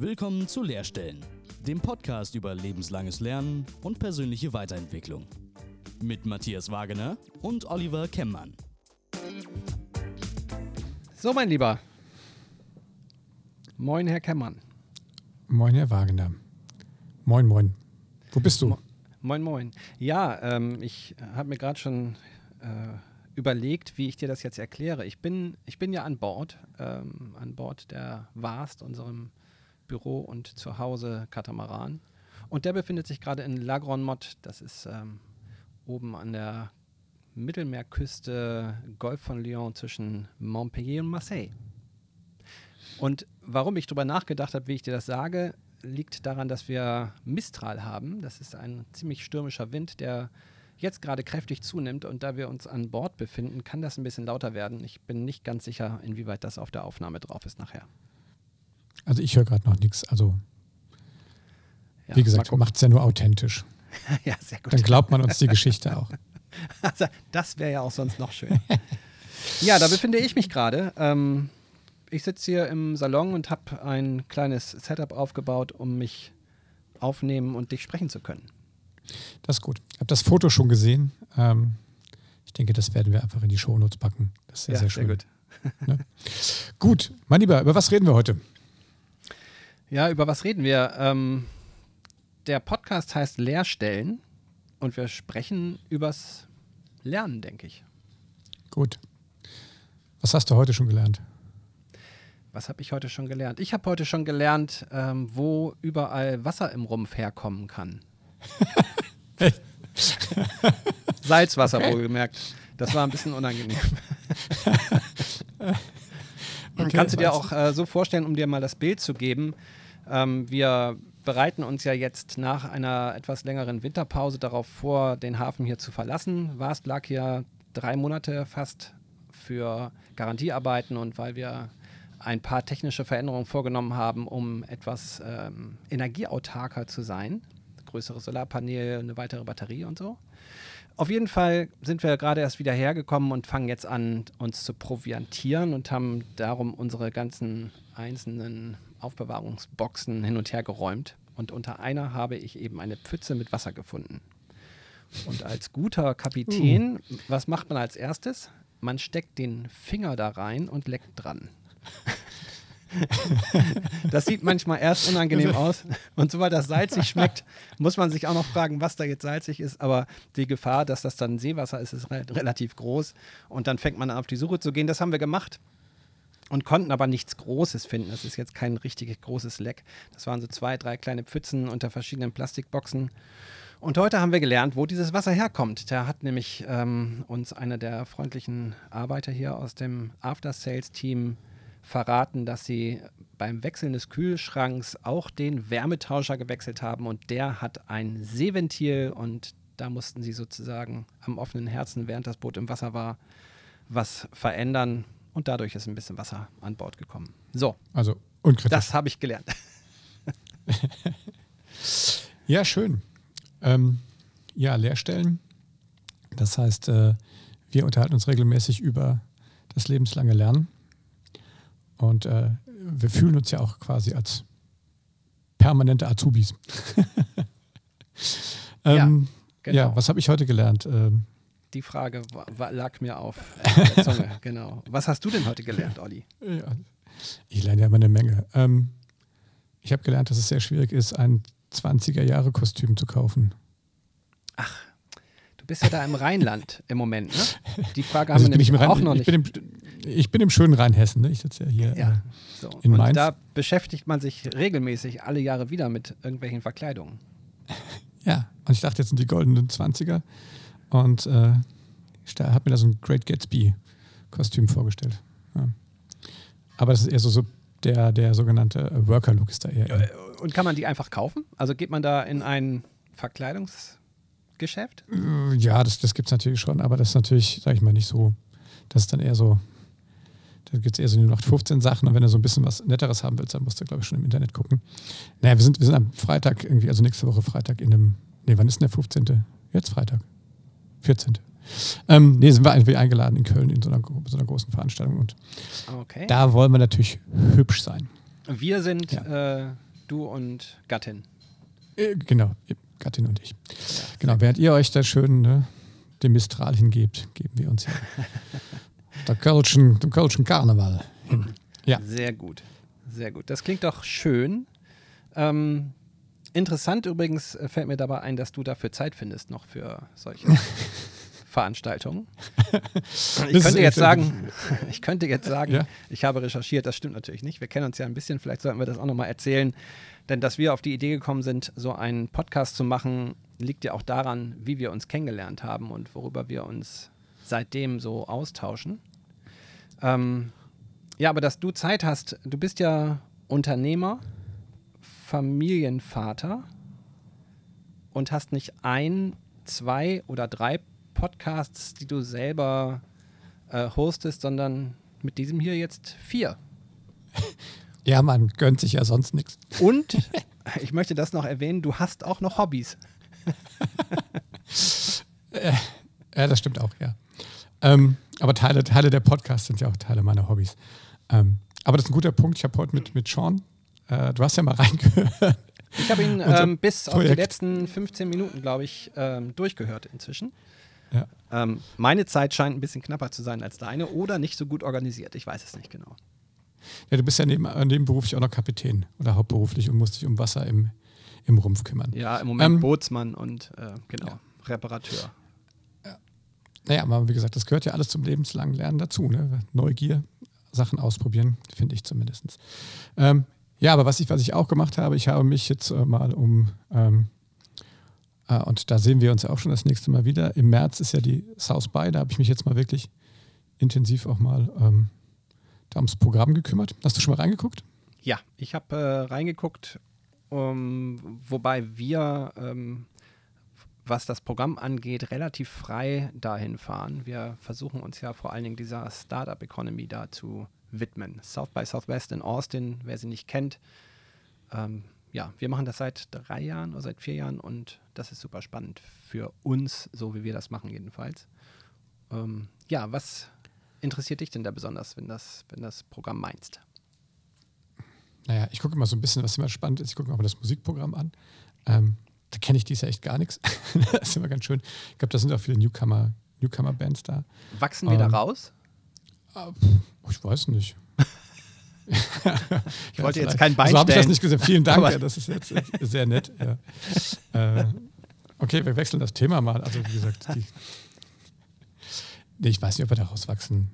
Willkommen zu Lehrstellen, dem Podcast über lebenslanges Lernen und persönliche Weiterentwicklung. Mit Matthias Wagener und Oliver Kemmmann. So, mein Lieber. Moin, Herr Kemmmann. Moin, Herr Wagener. Moin, moin. Wo bist du? Mo moin, moin. Ja, ähm, ich habe mir gerade schon äh, überlegt, wie ich dir das jetzt erkläre. Ich bin, ich bin ja an Bord, ähm, an Bord der Warst, unserem Büro und Zuhause Katamaran. Und der befindet sich gerade in La Grande Motte. Das ist ähm, oben an der Mittelmeerküste Golf von Lyon zwischen Montpellier und Marseille. Und warum ich darüber nachgedacht habe, wie ich dir das sage, liegt daran, dass wir Mistral haben. Das ist ein ziemlich stürmischer Wind, der jetzt gerade kräftig zunimmt. Und da wir uns an Bord befinden, kann das ein bisschen lauter werden. Ich bin nicht ganz sicher, inwieweit das auf der Aufnahme drauf ist nachher. Also ich höre gerade noch nichts. Also ja, wie gesagt, macht es ja nur authentisch. ja, sehr gut. Dann glaubt man uns die Geschichte auch. Also, das wäre ja auch sonst noch schön. ja, da befinde ich mich gerade. Ähm, ich sitze hier im Salon und habe ein kleines Setup aufgebaut, um mich aufnehmen und dich sprechen zu können. Das ist gut. Ich habe das Foto schon gesehen. Ähm, ich denke, das werden wir einfach in die Shownotes packen. Das ist sehr, ja, sehr schön. Sehr gut. ne? gut, mein Lieber, über was reden wir heute? Ja, über was reden wir? Ähm, der Podcast heißt Lehrstellen und wir sprechen übers Lernen, denke ich. Gut. Was hast du heute schon gelernt? Was habe ich heute schon gelernt? Ich habe heute schon gelernt, ähm, wo überall Wasser im Rumpf herkommen kann. Salzwasser okay. wohlgemerkt. Das war ein bisschen unangenehm. okay, Kannst du dir auch äh, so vorstellen, um dir mal das Bild zu geben? Ähm, wir bereiten uns ja jetzt nach einer etwas längeren Winterpause darauf vor, den Hafen hier zu verlassen. Warst lag hier drei Monate fast für Garantiearbeiten und weil wir ein paar technische Veränderungen vorgenommen haben, um etwas ähm, energieautarker zu sein. Größere Solarpaneele, eine weitere Batterie und so. Auf jeden Fall sind wir gerade erst wieder hergekommen und fangen jetzt an, uns zu proviantieren und haben darum unsere ganzen einzelnen Aufbewahrungsboxen hin und her geräumt. Und unter einer habe ich eben eine Pfütze mit Wasser gefunden. Und als guter Kapitän, uh. was macht man als erstes? Man steckt den Finger da rein und leckt dran. das sieht manchmal erst unangenehm aus. Und sobald das salzig schmeckt, muss man sich auch noch fragen, was da jetzt salzig ist. Aber die Gefahr, dass das dann Seewasser ist, ist relativ groß. Und dann fängt man an, auf die Suche zu gehen. Das haben wir gemacht und konnten aber nichts Großes finden. Das ist jetzt kein richtig großes Leck. Das waren so zwei, drei kleine Pfützen unter verschiedenen Plastikboxen. Und heute haben wir gelernt, wo dieses Wasser herkommt. Da hat nämlich ähm, uns einer der freundlichen Arbeiter hier aus dem After-Sales-Team verraten, dass sie beim Wechseln des Kühlschranks auch den Wärmetauscher gewechselt haben und der hat ein Seeventil und da mussten sie sozusagen am offenen Herzen, während das Boot im Wasser war, was verändern und dadurch ist ein bisschen Wasser an Bord gekommen. So. Also unkritisch. Das habe ich gelernt. ja, schön. Ähm, ja, Lehrstellen. Das heißt, äh, wir unterhalten uns regelmäßig über das lebenslange Lernen. Und äh, wir fühlen uns ja auch quasi als permanente Azubis. ähm, ja, genau. ja, was habe ich heute gelernt? Ähm, die Frage lag mir auf der Zunge, genau. Was hast du denn heute gelernt, Olli? Ja, ich lerne ja immer eine Menge. Ähm, ich habe gelernt, dass es sehr schwierig ist, ein 20er-Jahre-Kostüm zu kaufen. Ach, du bist ja da im Rheinland im Moment, ne? Die Frage also haben wir nämlich auch noch nicht. Ich bin, im, ich bin im schönen Rheinhessen, ne? Ich sitze ja hier ja, äh, so. in Und Mainz. da beschäftigt man sich regelmäßig alle Jahre wieder mit irgendwelchen Verkleidungen. Ja, und ich dachte, jetzt sind die goldenen 20er und äh, habe mir da so ein Great Gatsby-Kostüm vorgestellt. Ja. Aber das ist eher so, so der, der sogenannte Worker-Look ist da eher. Ja, und kann man die einfach kaufen? Also geht man da in ein Verkleidungsgeschäft? Äh, ja, das, das gibt es natürlich schon, aber das ist natürlich, sage ich mal, nicht so. Das ist dann eher so, da gibt es eher so die 15 Sachen und wenn du so ein bisschen was Netteres haben willst, dann musst du, glaube ich, schon im Internet gucken. Naja, wir sind, wir sind am Freitag irgendwie, also nächste Woche Freitag in einem, nee, wann ist denn der 15.? Jetzt Freitag. 14. Ähm, nee, sind wir irgendwie eingeladen in Köln in so einer, so einer großen Veranstaltung. Und okay. da wollen wir natürlich hübsch sein. Wir sind ja. äh, du und Gattin. Äh, genau, Gattin und ich. Ja, genau, während ihr euch da schön ne, dem Mistral hingebt, geben wir uns ja der Kölschen, dem Kölschen Karneval hin. Ja. Sehr gut, sehr gut. Das klingt doch schön. Ähm, interessant übrigens äh, fällt mir dabei ein, dass du dafür Zeit findest noch für solche Veranstaltungen. Ich könnte jetzt sagen, ich könnte jetzt sagen, ja. ich habe recherchiert, das stimmt natürlich nicht. Wir kennen uns ja ein bisschen, vielleicht sollten wir das auch nochmal erzählen. Denn dass wir auf die Idee gekommen sind, so einen Podcast zu machen, liegt ja auch daran, wie wir uns kennengelernt haben und worüber wir uns seitdem so austauschen. Ähm, ja, aber dass du Zeit hast, du bist ja Unternehmer, Familienvater und hast nicht ein, zwei oder drei Podcasts, die du selber äh, hostest, sondern mit diesem hier jetzt vier. Ja, man gönnt sich ja sonst nichts. Und ich möchte das noch erwähnen, du hast auch noch Hobbys. Äh, ja, das stimmt auch, ja. Ähm, aber Teile, Teile der Podcasts sind ja auch Teile meiner Hobbys. Ähm, aber das ist ein guter Punkt. Ich habe heute mit, mit Sean, äh, du hast ja mal reingehört. Ich habe ihn ähm, bis Projekt. auf die letzten 15 Minuten, glaube ich, ähm, durchgehört inzwischen. Ja. Ähm, meine Zeit scheint ein bisschen knapper zu sein als deine oder nicht so gut organisiert. Ich weiß es nicht genau. Ja, du bist ja neben, nebenberuflich auch noch Kapitän oder hauptberuflich und musst dich um Wasser im, im Rumpf kümmern. Ja, im Moment ähm, Bootsmann und äh, genau, ja. Reparateur. Ja. Naja, aber wie gesagt, das gehört ja alles zum lebenslangen Lernen dazu. Ne? Neugier, Sachen ausprobieren, finde ich zumindest. Ähm, ja, aber was ich, was ich auch gemacht habe, ich habe mich jetzt äh, mal um ähm, äh, und da sehen wir uns ja auch schon das nächste Mal wieder. Im März ist ja die South by, da habe ich mich jetzt mal wirklich intensiv auch mal ähm, da ums Programm gekümmert. Hast du schon mal reingeguckt? Ja, ich habe äh, reingeguckt, um, wobei wir, ähm, was das Programm angeht, relativ frei dahin fahren. Wir versuchen uns ja vor allen Dingen dieser Startup Economy da zu widmen. South by Southwest in Austin, wer sie nicht kennt, ähm, ja, wir machen das seit drei Jahren oder seit vier Jahren und das ist super spannend für uns, so wie wir das machen jedenfalls. Ähm, ja, was interessiert dich denn da besonders, wenn das, wenn das Programm meinst? Naja, ich gucke immer so ein bisschen, was immer spannend ist. Ich gucke mir mal das Musikprogramm an. Ähm, da kenne ich dies ja echt gar nichts. das ist immer ganz schön. Ich glaube, da sind auch viele Newcomer, Newcomer-Bands da. Wachsen wir ähm, da raus? Äh, ich weiß nicht. ich wollte jetzt kein Bein So habe ich das nicht gesagt. Vielen Dank, ja, das ist jetzt sehr nett. Ja. Äh, okay, wir wechseln das Thema mal. Also wie gesagt, die, nee, ich weiß nicht, ob wir da rauswachsen.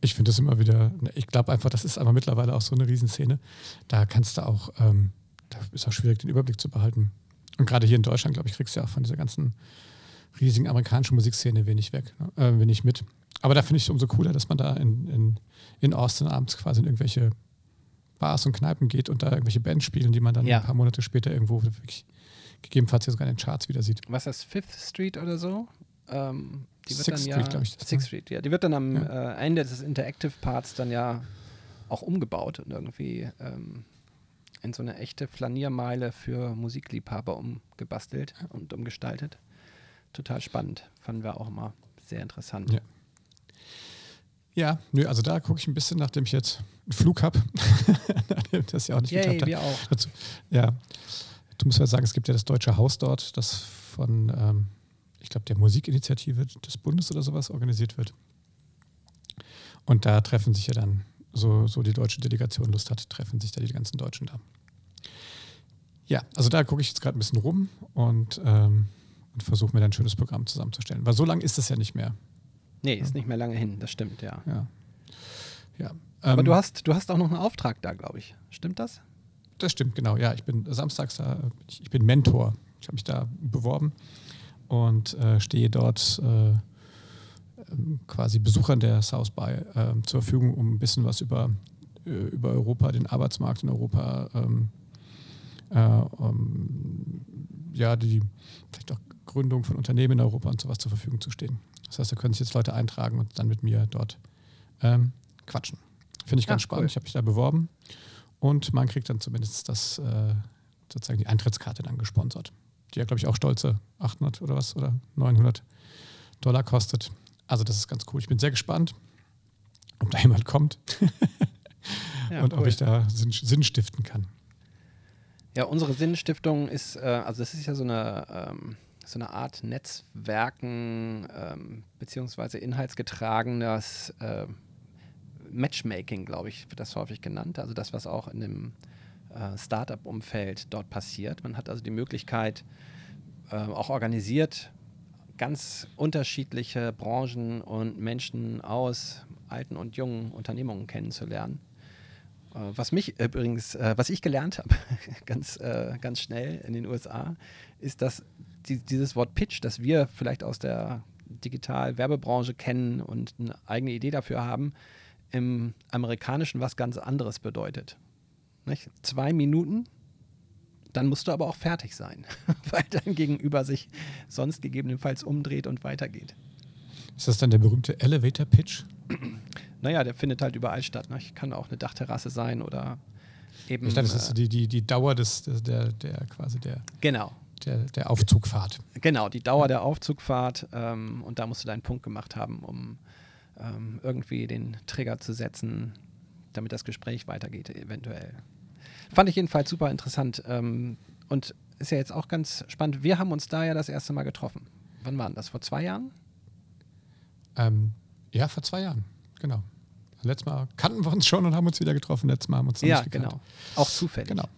Ich finde das immer wieder, ne, ich glaube einfach, das ist aber mittlerweile auch so eine Riesenszene. Da kannst du auch, ähm, da ist auch schwierig, den Überblick zu behalten. Und gerade hier in Deutschland, glaube ich, kriegst du ja auch von dieser ganzen riesigen amerikanischen Musikszene wenig weg, ne? äh, wenig mit. Aber da finde ich es umso cooler, dass man da in, in, in Austin abends quasi in irgendwelche Bars und Kneipen geht und da irgendwelche Bands spielen, die man dann ja. ein paar Monate später irgendwo wirklich gegebenenfalls sogar in den Charts wieder sieht. Was ist das, Fifth Street oder so? Ähm, die wird Sixth dann Street, glaube ich. Das Sixth? Street, ja. Die wird dann am ja. äh, Ende des Interactive Parts dann ja auch umgebaut und irgendwie ähm, in so eine echte Flaniermeile für Musikliebhaber umgebastelt und umgestaltet. Total spannend. Fanden wir auch immer sehr interessant. Ja. Ja, nö, also da gucke ich ein bisschen, nachdem ich jetzt einen Flug habe, nachdem das ja auch nicht Yay, geklappt hat. wir auch. Dazu, ja, du musst ja sagen, es gibt ja das Deutsche Haus dort, das von, ähm, ich glaube, der Musikinitiative des Bundes oder sowas organisiert wird. Und da treffen sich ja dann, so, so die deutsche Delegation Lust hat, treffen sich da die ganzen Deutschen da. Ja, also da gucke ich jetzt gerade ein bisschen rum und, ähm, und versuche mir dann ein schönes Programm zusammenzustellen. Weil so lange ist es ja nicht mehr. Nee, ist nicht mehr lange hin, das stimmt, ja. Ja. ja. Aber ähm, du, hast, du hast auch noch einen Auftrag da, glaube ich. Stimmt das? Das stimmt, genau. Ja, ich bin samstags da, ich, ich bin Mentor. Ich habe mich da beworben und äh, stehe dort äh, ähm, quasi Besuchern der South by äh, zur Verfügung, um ein bisschen was über, äh, über Europa, den Arbeitsmarkt in Europa, ähm, um, äh, ähm, ja, die vielleicht auch Gründung von Unternehmen in Europa und sowas zur Verfügung zu stehen. Das heißt, da können sich jetzt Leute eintragen und dann mit mir dort ähm, quatschen. Finde ich ganz Ach, spannend. Cool. Ich habe mich da beworben und man kriegt dann zumindest das, äh, sozusagen die Eintrittskarte dann gesponsert. Die ja, glaube ich, auch stolze 800 oder was oder 900 Dollar kostet. Also das ist ganz cool. Ich bin sehr gespannt, ob da jemand kommt ja, und cool. ob ich da Sinn, Sinn stiften kann. Ja, unsere Sinnstiftung ist, äh, also das ist ja so eine, ähm, so eine Art Netzwerken ähm, beziehungsweise inhaltsgetragenes äh, Matchmaking, glaube ich, wird das häufig genannt. Also das, was auch in dem äh, Startup-Umfeld dort passiert. Man hat also die Möglichkeit, äh, auch organisiert, ganz unterschiedliche Branchen und Menschen aus alten und jungen Unternehmungen kennenzulernen. Äh, was mich übrigens, äh, was ich gelernt habe, ganz, äh, ganz schnell in den USA, ist, dass die, dieses Wort Pitch, das wir vielleicht aus der Digital-Werbebranche kennen und eine eigene Idee dafür haben, im Amerikanischen was ganz anderes bedeutet. Nicht? Zwei Minuten, dann musst du aber auch fertig sein, weil dein Gegenüber sich sonst gegebenenfalls umdreht und weitergeht. Ist das dann der berühmte Elevator Pitch? Naja, der findet halt überall statt. Ne? Kann auch eine Dachterrasse sein oder eben. Ich dachte, das ist äh, die, die, die Dauer des, der, der quasi der. Genau. Der, der Aufzugfahrt. Genau, die Dauer der Aufzugfahrt. Ähm, und da musst du deinen Punkt gemacht haben, um ähm, irgendwie den Trigger zu setzen, damit das Gespräch weitergeht, eventuell. Fand ich jedenfalls super interessant. Ähm, und ist ja jetzt auch ganz spannend. Wir haben uns da ja das erste Mal getroffen. Wann waren das? Vor zwei Jahren? Ähm, ja, vor zwei Jahren, genau. Letztes Mal kannten wir uns schon und haben uns wieder getroffen. Letztes Mal haben wir uns ja, nicht gekannt. genau. Auch zufällig. Genau.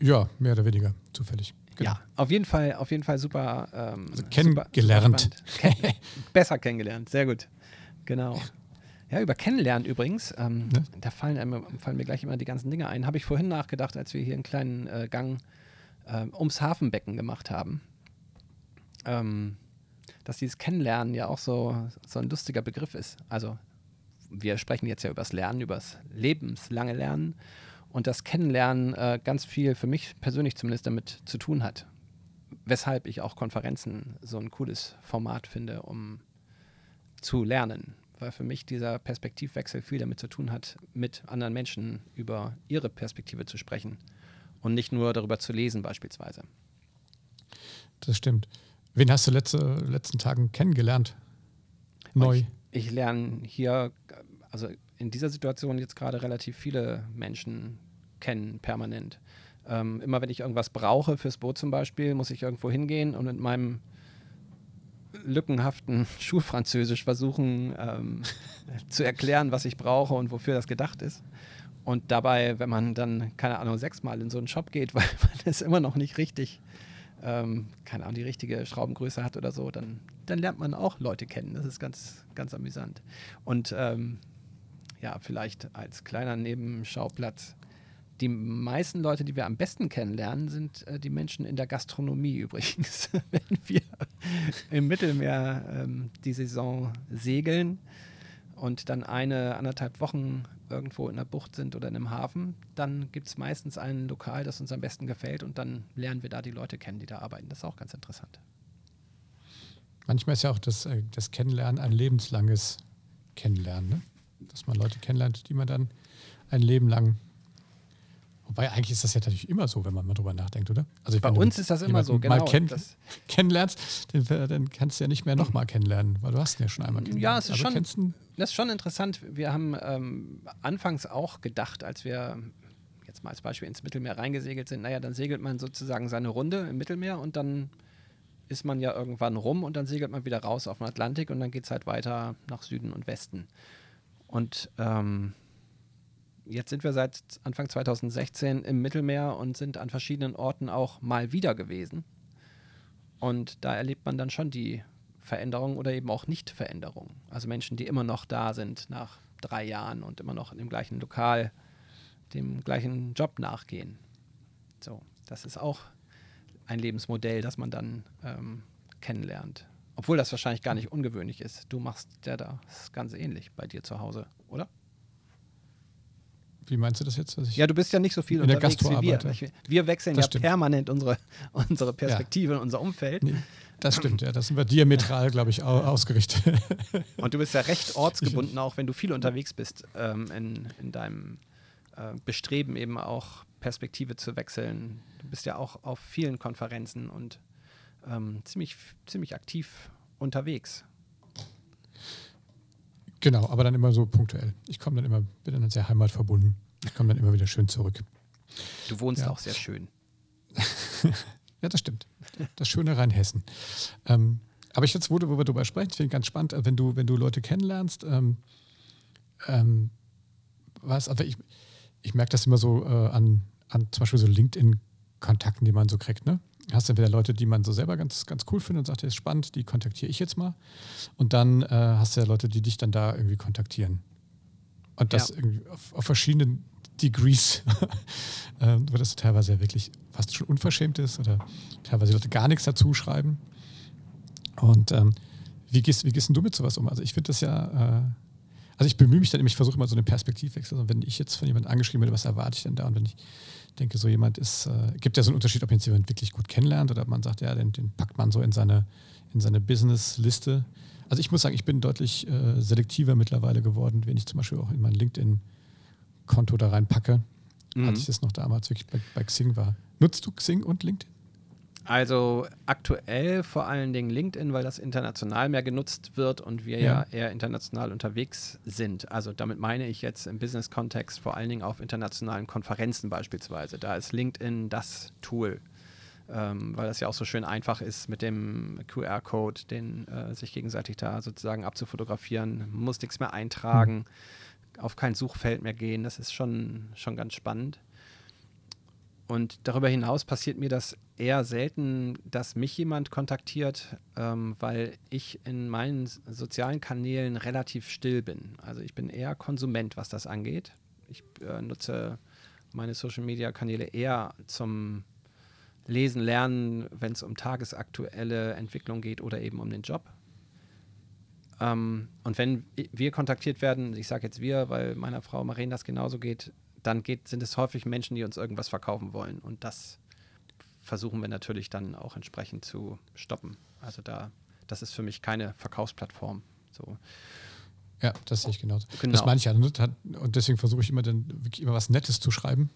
Ja, mehr oder weniger zufällig. Genau. Ja, auf jeden Fall, auf jeden Fall super. Ähm, also kennengelernt. Super, super besser kennengelernt, sehr gut. Genau. Ja, über Kennenlernen übrigens, ähm, ne? da fallen, fallen, mir gleich immer die ganzen Dinge ein. Habe ich vorhin nachgedacht, als wir hier einen kleinen äh, Gang äh, ums Hafenbecken gemacht haben. Ähm, dass dieses Kennenlernen ja auch so, so ein lustiger Begriff ist. Also wir sprechen jetzt ja über das Lernen, über das lebenslange Lernen und das Kennenlernen äh, ganz viel für mich persönlich zumindest damit zu tun hat. Weshalb ich auch Konferenzen so ein cooles Format finde, um zu lernen, weil für mich dieser Perspektivwechsel viel damit zu tun hat, mit anderen Menschen über ihre Perspektive zu sprechen und nicht nur darüber zu lesen beispielsweise. Das stimmt. Wen hast du letzte, letzten Tagen kennengelernt? Neu? Ich, ich lerne hier, also in dieser Situation jetzt gerade relativ viele Menschen kennen, permanent. Ähm, immer wenn ich irgendwas brauche fürs Boot zum Beispiel, muss ich irgendwo hingehen und mit meinem lückenhaften Schulfranzösisch versuchen ähm, zu erklären, was ich brauche und wofür das gedacht ist. Und dabei, wenn man dann, keine Ahnung, sechsmal in so einen Shop geht, weil man es immer noch nicht richtig ähm, keine Ahnung, die richtige Schraubengröße hat oder so, dann, dann lernt man auch Leute kennen. Das ist ganz, ganz amüsant. Und ähm, ja, vielleicht als kleiner Nebenschauplatz. Die meisten Leute, die wir am besten kennenlernen, sind äh, die Menschen in der Gastronomie übrigens. Wenn wir im Mittelmeer ähm, die Saison segeln, und dann eine, anderthalb Wochen irgendwo in der Bucht sind oder in einem Hafen, dann gibt es meistens ein Lokal, das uns am besten gefällt und dann lernen wir da die Leute kennen, die da arbeiten. Das ist auch ganz interessant. Manchmal ist ja auch das, äh, das Kennenlernen ein lebenslanges Kennenlernen, ne? dass man Leute kennenlernt, die man dann ein Leben lang Wobei eigentlich ist das ja natürlich immer so, wenn man mal drüber nachdenkt, oder? Also Bei uns ist das immer so, genau. Mal kenn kennenlernst, dann, kannst du ja nicht mehr nochmal kennenlernen, weil du hast ihn ja schon einmal kennengelernt. Ja, es ist, schon, das ist schon interessant. Wir haben ähm, anfangs auch gedacht, als wir jetzt mal als Beispiel ins Mittelmeer reingesegelt sind, naja, dann segelt man sozusagen seine Runde im Mittelmeer und dann ist man ja irgendwann rum und dann segelt man wieder raus auf den Atlantik und dann geht es halt weiter nach Süden und Westen. Und ähm, jetzt sind wir seit Anfang 2016 im Mittelmeer und sind an verschiedenen Orten auch mal wieder gewesen. Und da erlebt man dann schon die Veränderung oder eben auch Nicht-Veränderung. Also Menschen, die immer noch da sind nach drei Jahren und immer noch in dem gleichen Lokal, dem gleichen Job nachgehen. So, das ist auch ein Lebensmodell, das man dann ähm, kennenlernt. Obwohl das wahrscheinlich gar nicht ungewöhnlich ist. Du machst ja das ganz ähnlich bei dir zu Hause, oder? Wie meinst du das jetzt? ja, du bist ja nicht so viel in unterwegs der wie wir. Wir wechseln das ja stimmt. permanent unsere, unsere Perspektive ja. unser Umfeld. Nee, das stimmt, ja. Das sind wir diametral, glaube ich, ausgerichtet. Und du bist ja recht ortsgebunden, auch wenn du viel unterwegs bist ähm, in, in deinem äh, Bestreben eben auch Perspektive zu wechseln. Du bist ja auch auf vielen Konferenzen und ähm, ziemlich, ziemlich aktiv unterwegs. Genau, aber dann immer so punktuell. Ich komme dann immer, bin dann sehr heimatverbunden. Ich komme dann immer wieder schön zurück. Du wohnst ja. auch sehr schön. ja, das stimmt. Das schöne Rheinhessen. Ähm, aber ich jetzt, wo, wo wir darüber sprechen, finde ich ganz spannend, äh, wenn du, wenn du Leute kennenlernst, ähm, ähm, was, also ich, ich merke das immer so äh, an, an zum Beispiel so LinkedIn-Kontakten, die man so kriegt, ne? Hast du entweder Leute, die man so selber ganz, ganz cool findet und sagt, das ist spannend, die kontaktiere ich jetzt mal. Und dann äh, hast du ja Leute, die dich dann da irgendwie kontaktieren. Und das ja. irgendwie auf, auf verschiedenen Degrees, äh, wo das teilweise wirklich fast schon unverschämt ist oder teilweise Leute gar nichts dazu schreiben. Und ähm, wie, gehst, wie gehst du mit sowas um? Also ich finde das ja, äh, also ich bemühe mich dann, ich versuche immer so einen Perspektivwechsel. Also wenn ich jetzt von jemandem angeschrieben werde, was erwarte ich denn da? Und wenn ich denke, so jemand ist, äh, gibt ja so einen Unterschied, ob jetzt jemand wirklich gut kennenlernt oder ob man sagt, ja, den, den packt man so in seine, in seine Business-Liste. Also ich muss sagen, ich bin deutlich äh, selektiver mittlerweile geworden, wenn ich zum Beispiel auch in mein LinkedIn-Konto da reinpacke, mhm. als ich das noch damals wirklich bei, bei Xing war. Nutzt du Xing und LinkedIn? Also aktuell vor allen Dingen LinkedIn, weil das international mehr genutzt wird und wir ja, ja eher international unterwegs sind. Also damit meine ich jetzt im Business-Kontext vor allen Dingen auf internationalen Konferenzen beispielsweise. Da ist LinkedIn das Tool, ähm, weil das ja auch so schön einfach ist mit dem QR-Code, den äh, sich gegenseitig da sozusagen abzufotografieren. Muss nichts mehr eintragen, mhm. auf kein Suchfeld mehr gehen. Das ist schon, schon ganz spannend. Und darüber hinaus passiert mir das eher selten, dass mich jemand kontaktiert, ähm, weil ich in meinen sozialen Kanälen relativ still bin. Also ich bin eher Konsument, was das angeht. Ich äh, nutze meine Social-Media-Kanäle eher zum Lesen, Lernen, wenn es um tagesaktuelle Entwicklung geht oder eben um den Job. Ähm, und wenn wir kontaktiert werden, ich sage jetzt wir, weil meiner Frau Maren das genauso geht, dann geht, sind es häufig Menschen, die uns irgendwas verkaufen wollen. Und das versuchen wir natürlich dann auch entsprechend zu stoppen. Also da, das ist für mich keine Verkaufsplattform. So. Ja, das sehe ich genauso. Genau. Das meine ich ja. Und deswegen versuche ich immer dann wirklich immer was Nettes zu schreiben,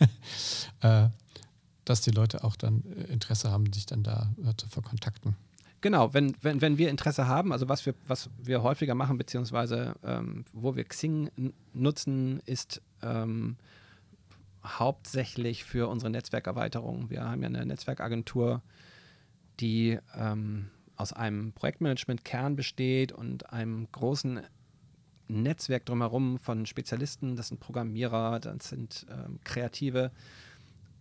äh, dass die Leute auch dann äh, Interesse haben, sich dann da äh, zu verkontakten. Genau, wenn, wenn, wenn wir Interesse haben, also was wir, was wir häufiger machen, beziehungsweise ähm, wo wir Xing nutzen, ist ähm, hauptsächlich für unsere Netzwerkerweiterung. Wir haben ja eine Netzwerkagentur, die ähm, aus einem Projektmanagement-Kern besteht und einem großen Netzwerk drumherum von Spezialisten. Das sind Programmierer, das sind ähm, Kreative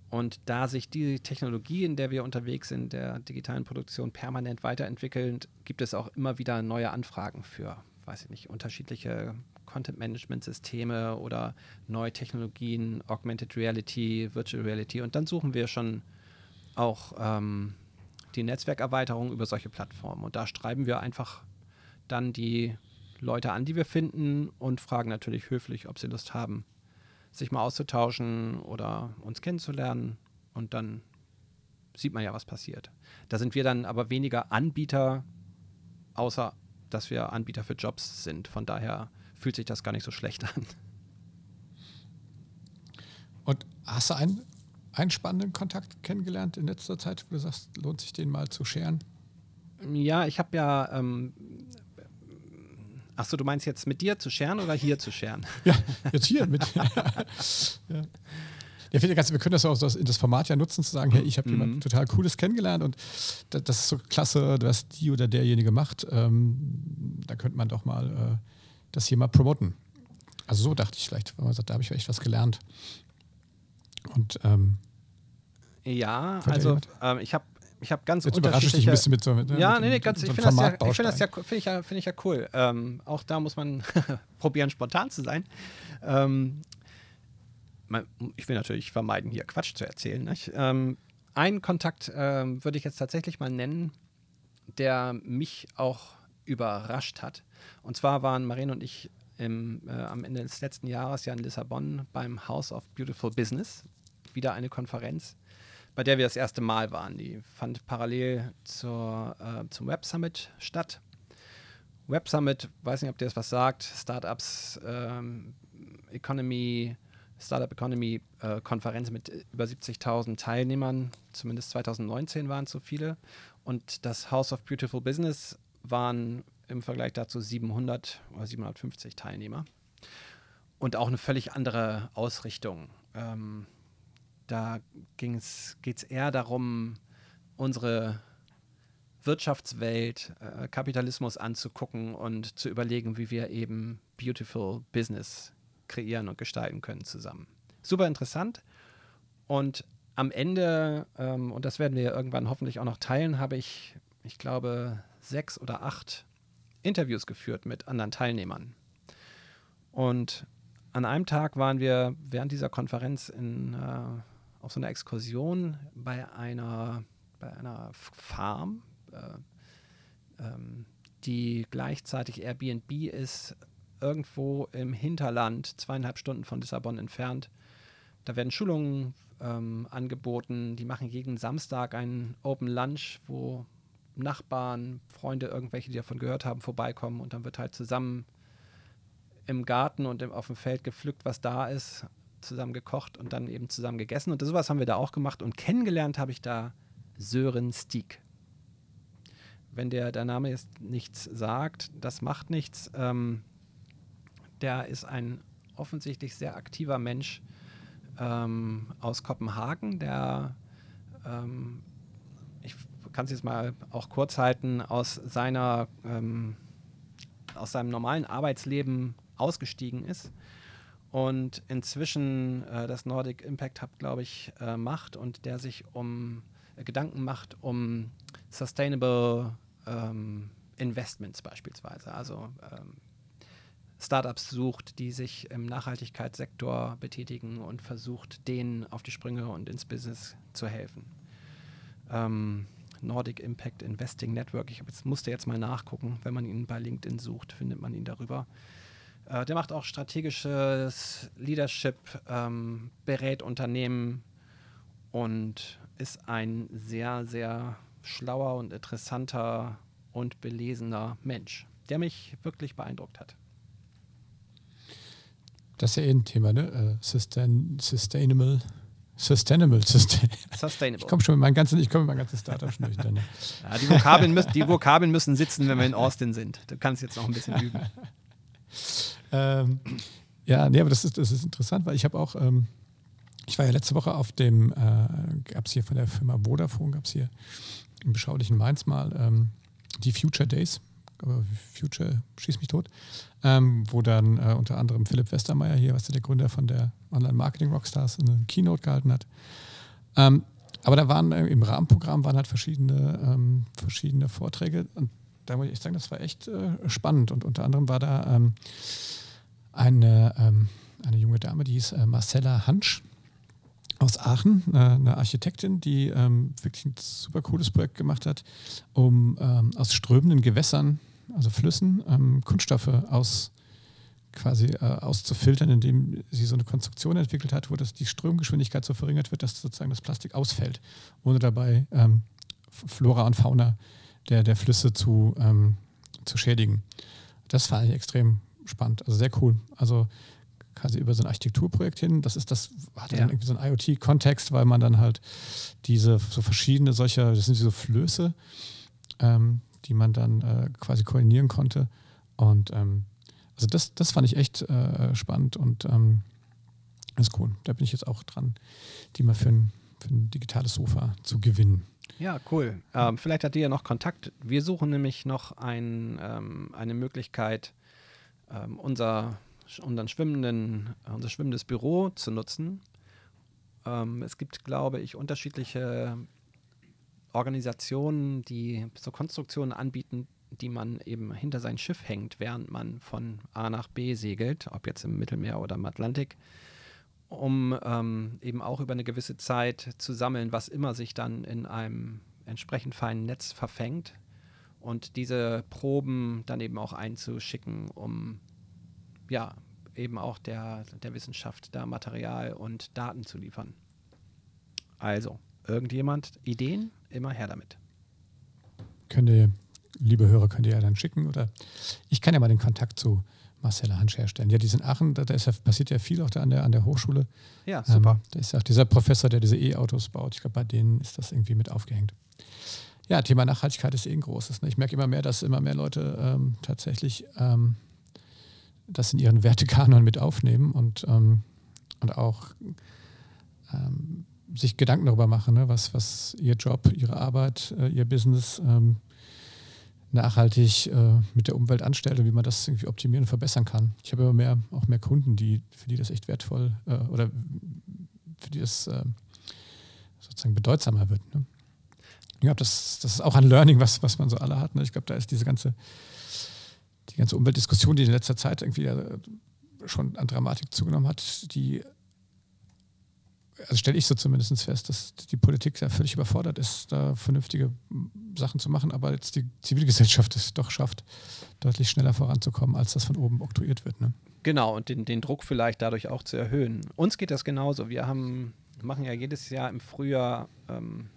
und da sich die Technologie, in der wir unterwegs sind, der digitalen Produktion permanent weiterentwickelt, gibt es auch immer wieder neue Anfragen für, weiß ich nicht, unterschiedliche Content-Management-Systeme oder neue Technologien, Augmented Reality, Virtual Reality. Und dann suchen wir schon auch ähm, die Netzwerkerweiterung über solche Plattformen. Und da schreiben wir einfach dann die Leute an, die wir finden und fragen natürlich höflich, ob sie Lust haben, sich mal auszutauschen oder uns kennenzulernen und dann sieht man ja, was passiert. Da sind wir dann aber weniger Anbieter, außer dass wir Anbieter für Jobs sind. Von daher fühlt sich das gar nicht so schlecht an. Und hast du einen, einen spannenden Kontakt kennengelernt in letzter Zeit, wo du sagst, lohnt sich den mal zu scheren? Ja, ich habe ja ähm, Achso, du meinst jetzt mit dir zu scheren oder hier zu scheren? Ja, jetzt hier mit. ja. Ja, finde ganz, wir können das auch das, in das Format ja nutzen, zu sagen, hey, ich habe mhm. jemand total Cooles kennengelernt und das, das, ist so klasse, was die oder derjenige macht. Ähm, da könnte man doch mal äh, das hier mal promoten. Also so dachte ich vielleicht, weil man sagt, da habe ich echt was gelernt. Und ähm, ja, also ähm, ich habe ich habe ganz Jetzt unterschiedliche... Dich ein bisschen mit so mit, Ja, nee, nee, ganz, ich finde das, ja, find das ja, ich, find ich ja cool. Ähm, auch da muss man probieren, spontan zu sein. Ähm, ich will natürlich vermeiden, hier Quatsch zu erzählen. Ähm, einen Kontakt ähm, würde ich jetzt tatsächlich mal nennen, der mich auch überrascht hat. Und zwar waren Marine und ich im, äh, am Ende des letzten Jahres ja in Lissabon beim House of Beautiful Business. Wieder eine Konferenz bei der wir das erste Mal waren. Die fand parallel zur, äh, zum Web Summit statt. Web Summit, weiß nicht, ob dir das was sagt, Startups, ähm, Economy, Startup Economy äh, Konferenz mit über 70.000 Teilnehmern, zumindest 2019 waren es so viele. Und das House of Beautiful Business waren im Vergleich dazu 700 oder 750 Teilnehmer. Und auch eine völlig andere Ausrichtung. Ähm, da geht es eher darum, unsere Wirtschaftswelt, äh, Kapitalismus anzugucken und zu überlegen, wie wir eben Beautiful Business kreieren und gestalten können zusammen. Super interessant. Und am Ende, ähm, und das werden wir irgendwann hoffentlich auch noch teilen, habe ich, ich glaube, sechs oder acht Interviews geführt mit anderen Teilnehmern. Und an einem Tag waren wir während dieser Konferenz in, äh, auf so einer Exkursion bei einer, bei einer Farm, äh, ähm, die gleichzeitig Airbnb ist, irgendwo im Hinterland, zweieinhalb Stunden von Lissabon entfernt. Da werden Schulungen ähm, angeboten. Die machen jeden Samstag einen Open Lunch, wo Nachbarn, Freunde, irgendwelche, die davon gehört haben, vorbeikommen und dann wird halt zusammen im Garten und im, auf dem Feld gepflückt, was da ist, zusammen gekocht und dann eben zusammen gegessen. Und sowas haben wir da auch gemacht. Und kennengelernt habe ich da Sören Stieg. Wenn der, der Name jetzt nichts sagt, das macht nichts. Ähm, der ist ein offensichtlich sehr aktiver Mensch ähm, aus Kopenhagen, der, ähm, ich kann es jetzt mal auch kurz halten, aus seiner, ähm, aus seinem normalen Arbeitsleben ausgestiegen ist und inzwischen äh, das Nordic Impact Hub, glaube ich, äh, macht und der sich um äh, Gedanken macht um Sustainable ähm, Investments beispielsweise. Also ähm, Startups sucht, die sich im Nachhaltigkeitssektor betätigen und versucht, denen auf die Sprünge und ins Business zu helfen. Ähm, Nordic Impact Investing Network, ich jetzt, musste jetzt mal nachgucken, wenn man ihn bei LinkedIn sucht, findet man ihn darüber. Äh, der macht auch strategisches Leadership, ähm, berät Unternehmen und ist ein sehr, sehr schlauer und interessanter und belesener Mensch, der mich wirklich beeindruckt hat. Das ist ja eh ein Thema, ne? Uh, sustain, sustainable. Sustainable, sustain sustainable. Ich komme schon mit meinem ganzen, ich komme mit meinem ganzen Startup schon durch. ja, die, Vokabeln müssen, die Vokabeln müssen sitzen, wenn wir in Austin sind. Du kannst jetzt noch ein bisschen üben. ähm, ja, nee, aber das ist, das ist interessant, weil ich habe auch, ähm, ich war ja letzte Woche auf dem, äh, gab es hier von der Firma Vodafone, gab es hier im beschaulichen Mainz mal ähm, die Future Days. Future schießt mich tot, ähm, wo dann äh, unter anderem Philipp Westermeier hier, was der Gründer von der Online-Marketing-Rockstars, eine Keynote gehalten hat. Ähm, aber da waren äh, im Rahmenprogramm waren halt verschiedene, ähm, verschiedene Vorträge und da muss ich sagen, das war echt äh, spannend. Und unter anderem war da ähm, eine, ähm, eine junge Dame, die hieß äh, Marcella Hansch aus Aachen, eine, eine Architektin, die ähm, wirklich ein super cooles Projekt gemacht hat, um ähm, aus strömenden Gewässern, also Flüssen, ähm, Kunststoffe aus quasi äh, auszufiltern, indem sie so eine Konstruktion entwickelt hat, wo das die Strömgeschwindigkeit so verringert wird, dass sozusagen das Plastik ausfällt, ohne dabei ähm, Flora und Fauna der, der Flüsse zu, ähm, zu schädigen. Das fand ich extrem spannend, also sehr cool. Also quasi über so ein Architekturprojekt hin. Das ist das, hat ja. dann irgendwie so einen IoT-Kontext, weil man dann halt diese so verschiedene solcher, das sind so Flöße, ähm, die man dann äh, quasi koordinieren konnte. Und ähm, also das, das fand ich echt äh, spannend und ähm, ist cool. Da bin ich jetzt auch dran, die mal für ein, für ein digitales Sofa zu gewinnen. Ja, cool. Ähm, vielleicht hat ihr ja noch Kontakt. Wir suchen nämlich noch ein, ähm, eine Möglichkeit, ähm, unser unseren schwimmenden, unser schwimmendes Büro zu nutzen. Ähm, es gibt, glaube ich, unterschiedliche Organisationen, die so Konstruktionen anbieten, die man eben hinter sein Schiff hängt, während man von A nach B segelt, ob jetzt im Mittelmeer oder im Atlantik, um ähm, eben auch über eine gewisse Zeit zu sammeln, was immer sich dann in einem entsprechend feinen Netz verfängt und diese Proben dann eben auch einzuschicken, um ja, eben auch der, der Wissenschaft da Material und Daten zu liefern. Also, irgendjemand Ideen? Immer her damit. Könnt ihr, liebe Hörer, könnt ihr ja dann schicken oder ich kann ja mal den Kontakt zu Marcella Hansch herstellen. Ja, die sind Aachen, da, ist ja, passiert ja viel auch da an der, an der Hochschule. Ja, super. Ähm, da ist ja auch dieser Professor, der diese E-Autos baut. Ich glaube, bei denen ist das irgendwie mit aufgehängt. Ja, Thema Nachhaltigkeit ist eh ein großes. Ne? Ich merke immer mehr, dass immer mehr Leute ähm, tatsächlich ähm, das in ihren Wertekanon mit aufnehmen und, ähm, und auch ähm, sich Gedanken darüber machen, ne? was, was ihr Job, ihre Arbeit, äh, ihr Business ähm, nachhaltig äh, mit der Umwelt anstellt und wie man das irgendwie optimieren und verbessern kann. Ich habe immer mehr, auch mehr Kunden, die, für die das echt wertvoll äh, oder für die das äh, sozusagen bedeutsamer wird. Ne? Ich glaube, das, das ist auch ein Learning, was, was man so alle hat. Ne? Ich glaube, da ist diese ganze, die ganze Umweltdiskussion, die in letzter Zeit irgendwie schon an Dramatik zugenommen hat, die also stelle ich so zumindest fest, dass die Politik da völlig überfordert ist, da vernünftige Sachen zu machen, aber jetzt die Zivilgesellschaft es doch schafft, deutlich schneller voranzukommen, als das von oben oktroyiert wird. Ne? Genau, und den, den Druck vielleicht dadurch auch zu erhöhen. Uns geht das genauso. Wir haben, machen ja jedes Jahr im Frühjahr ähm,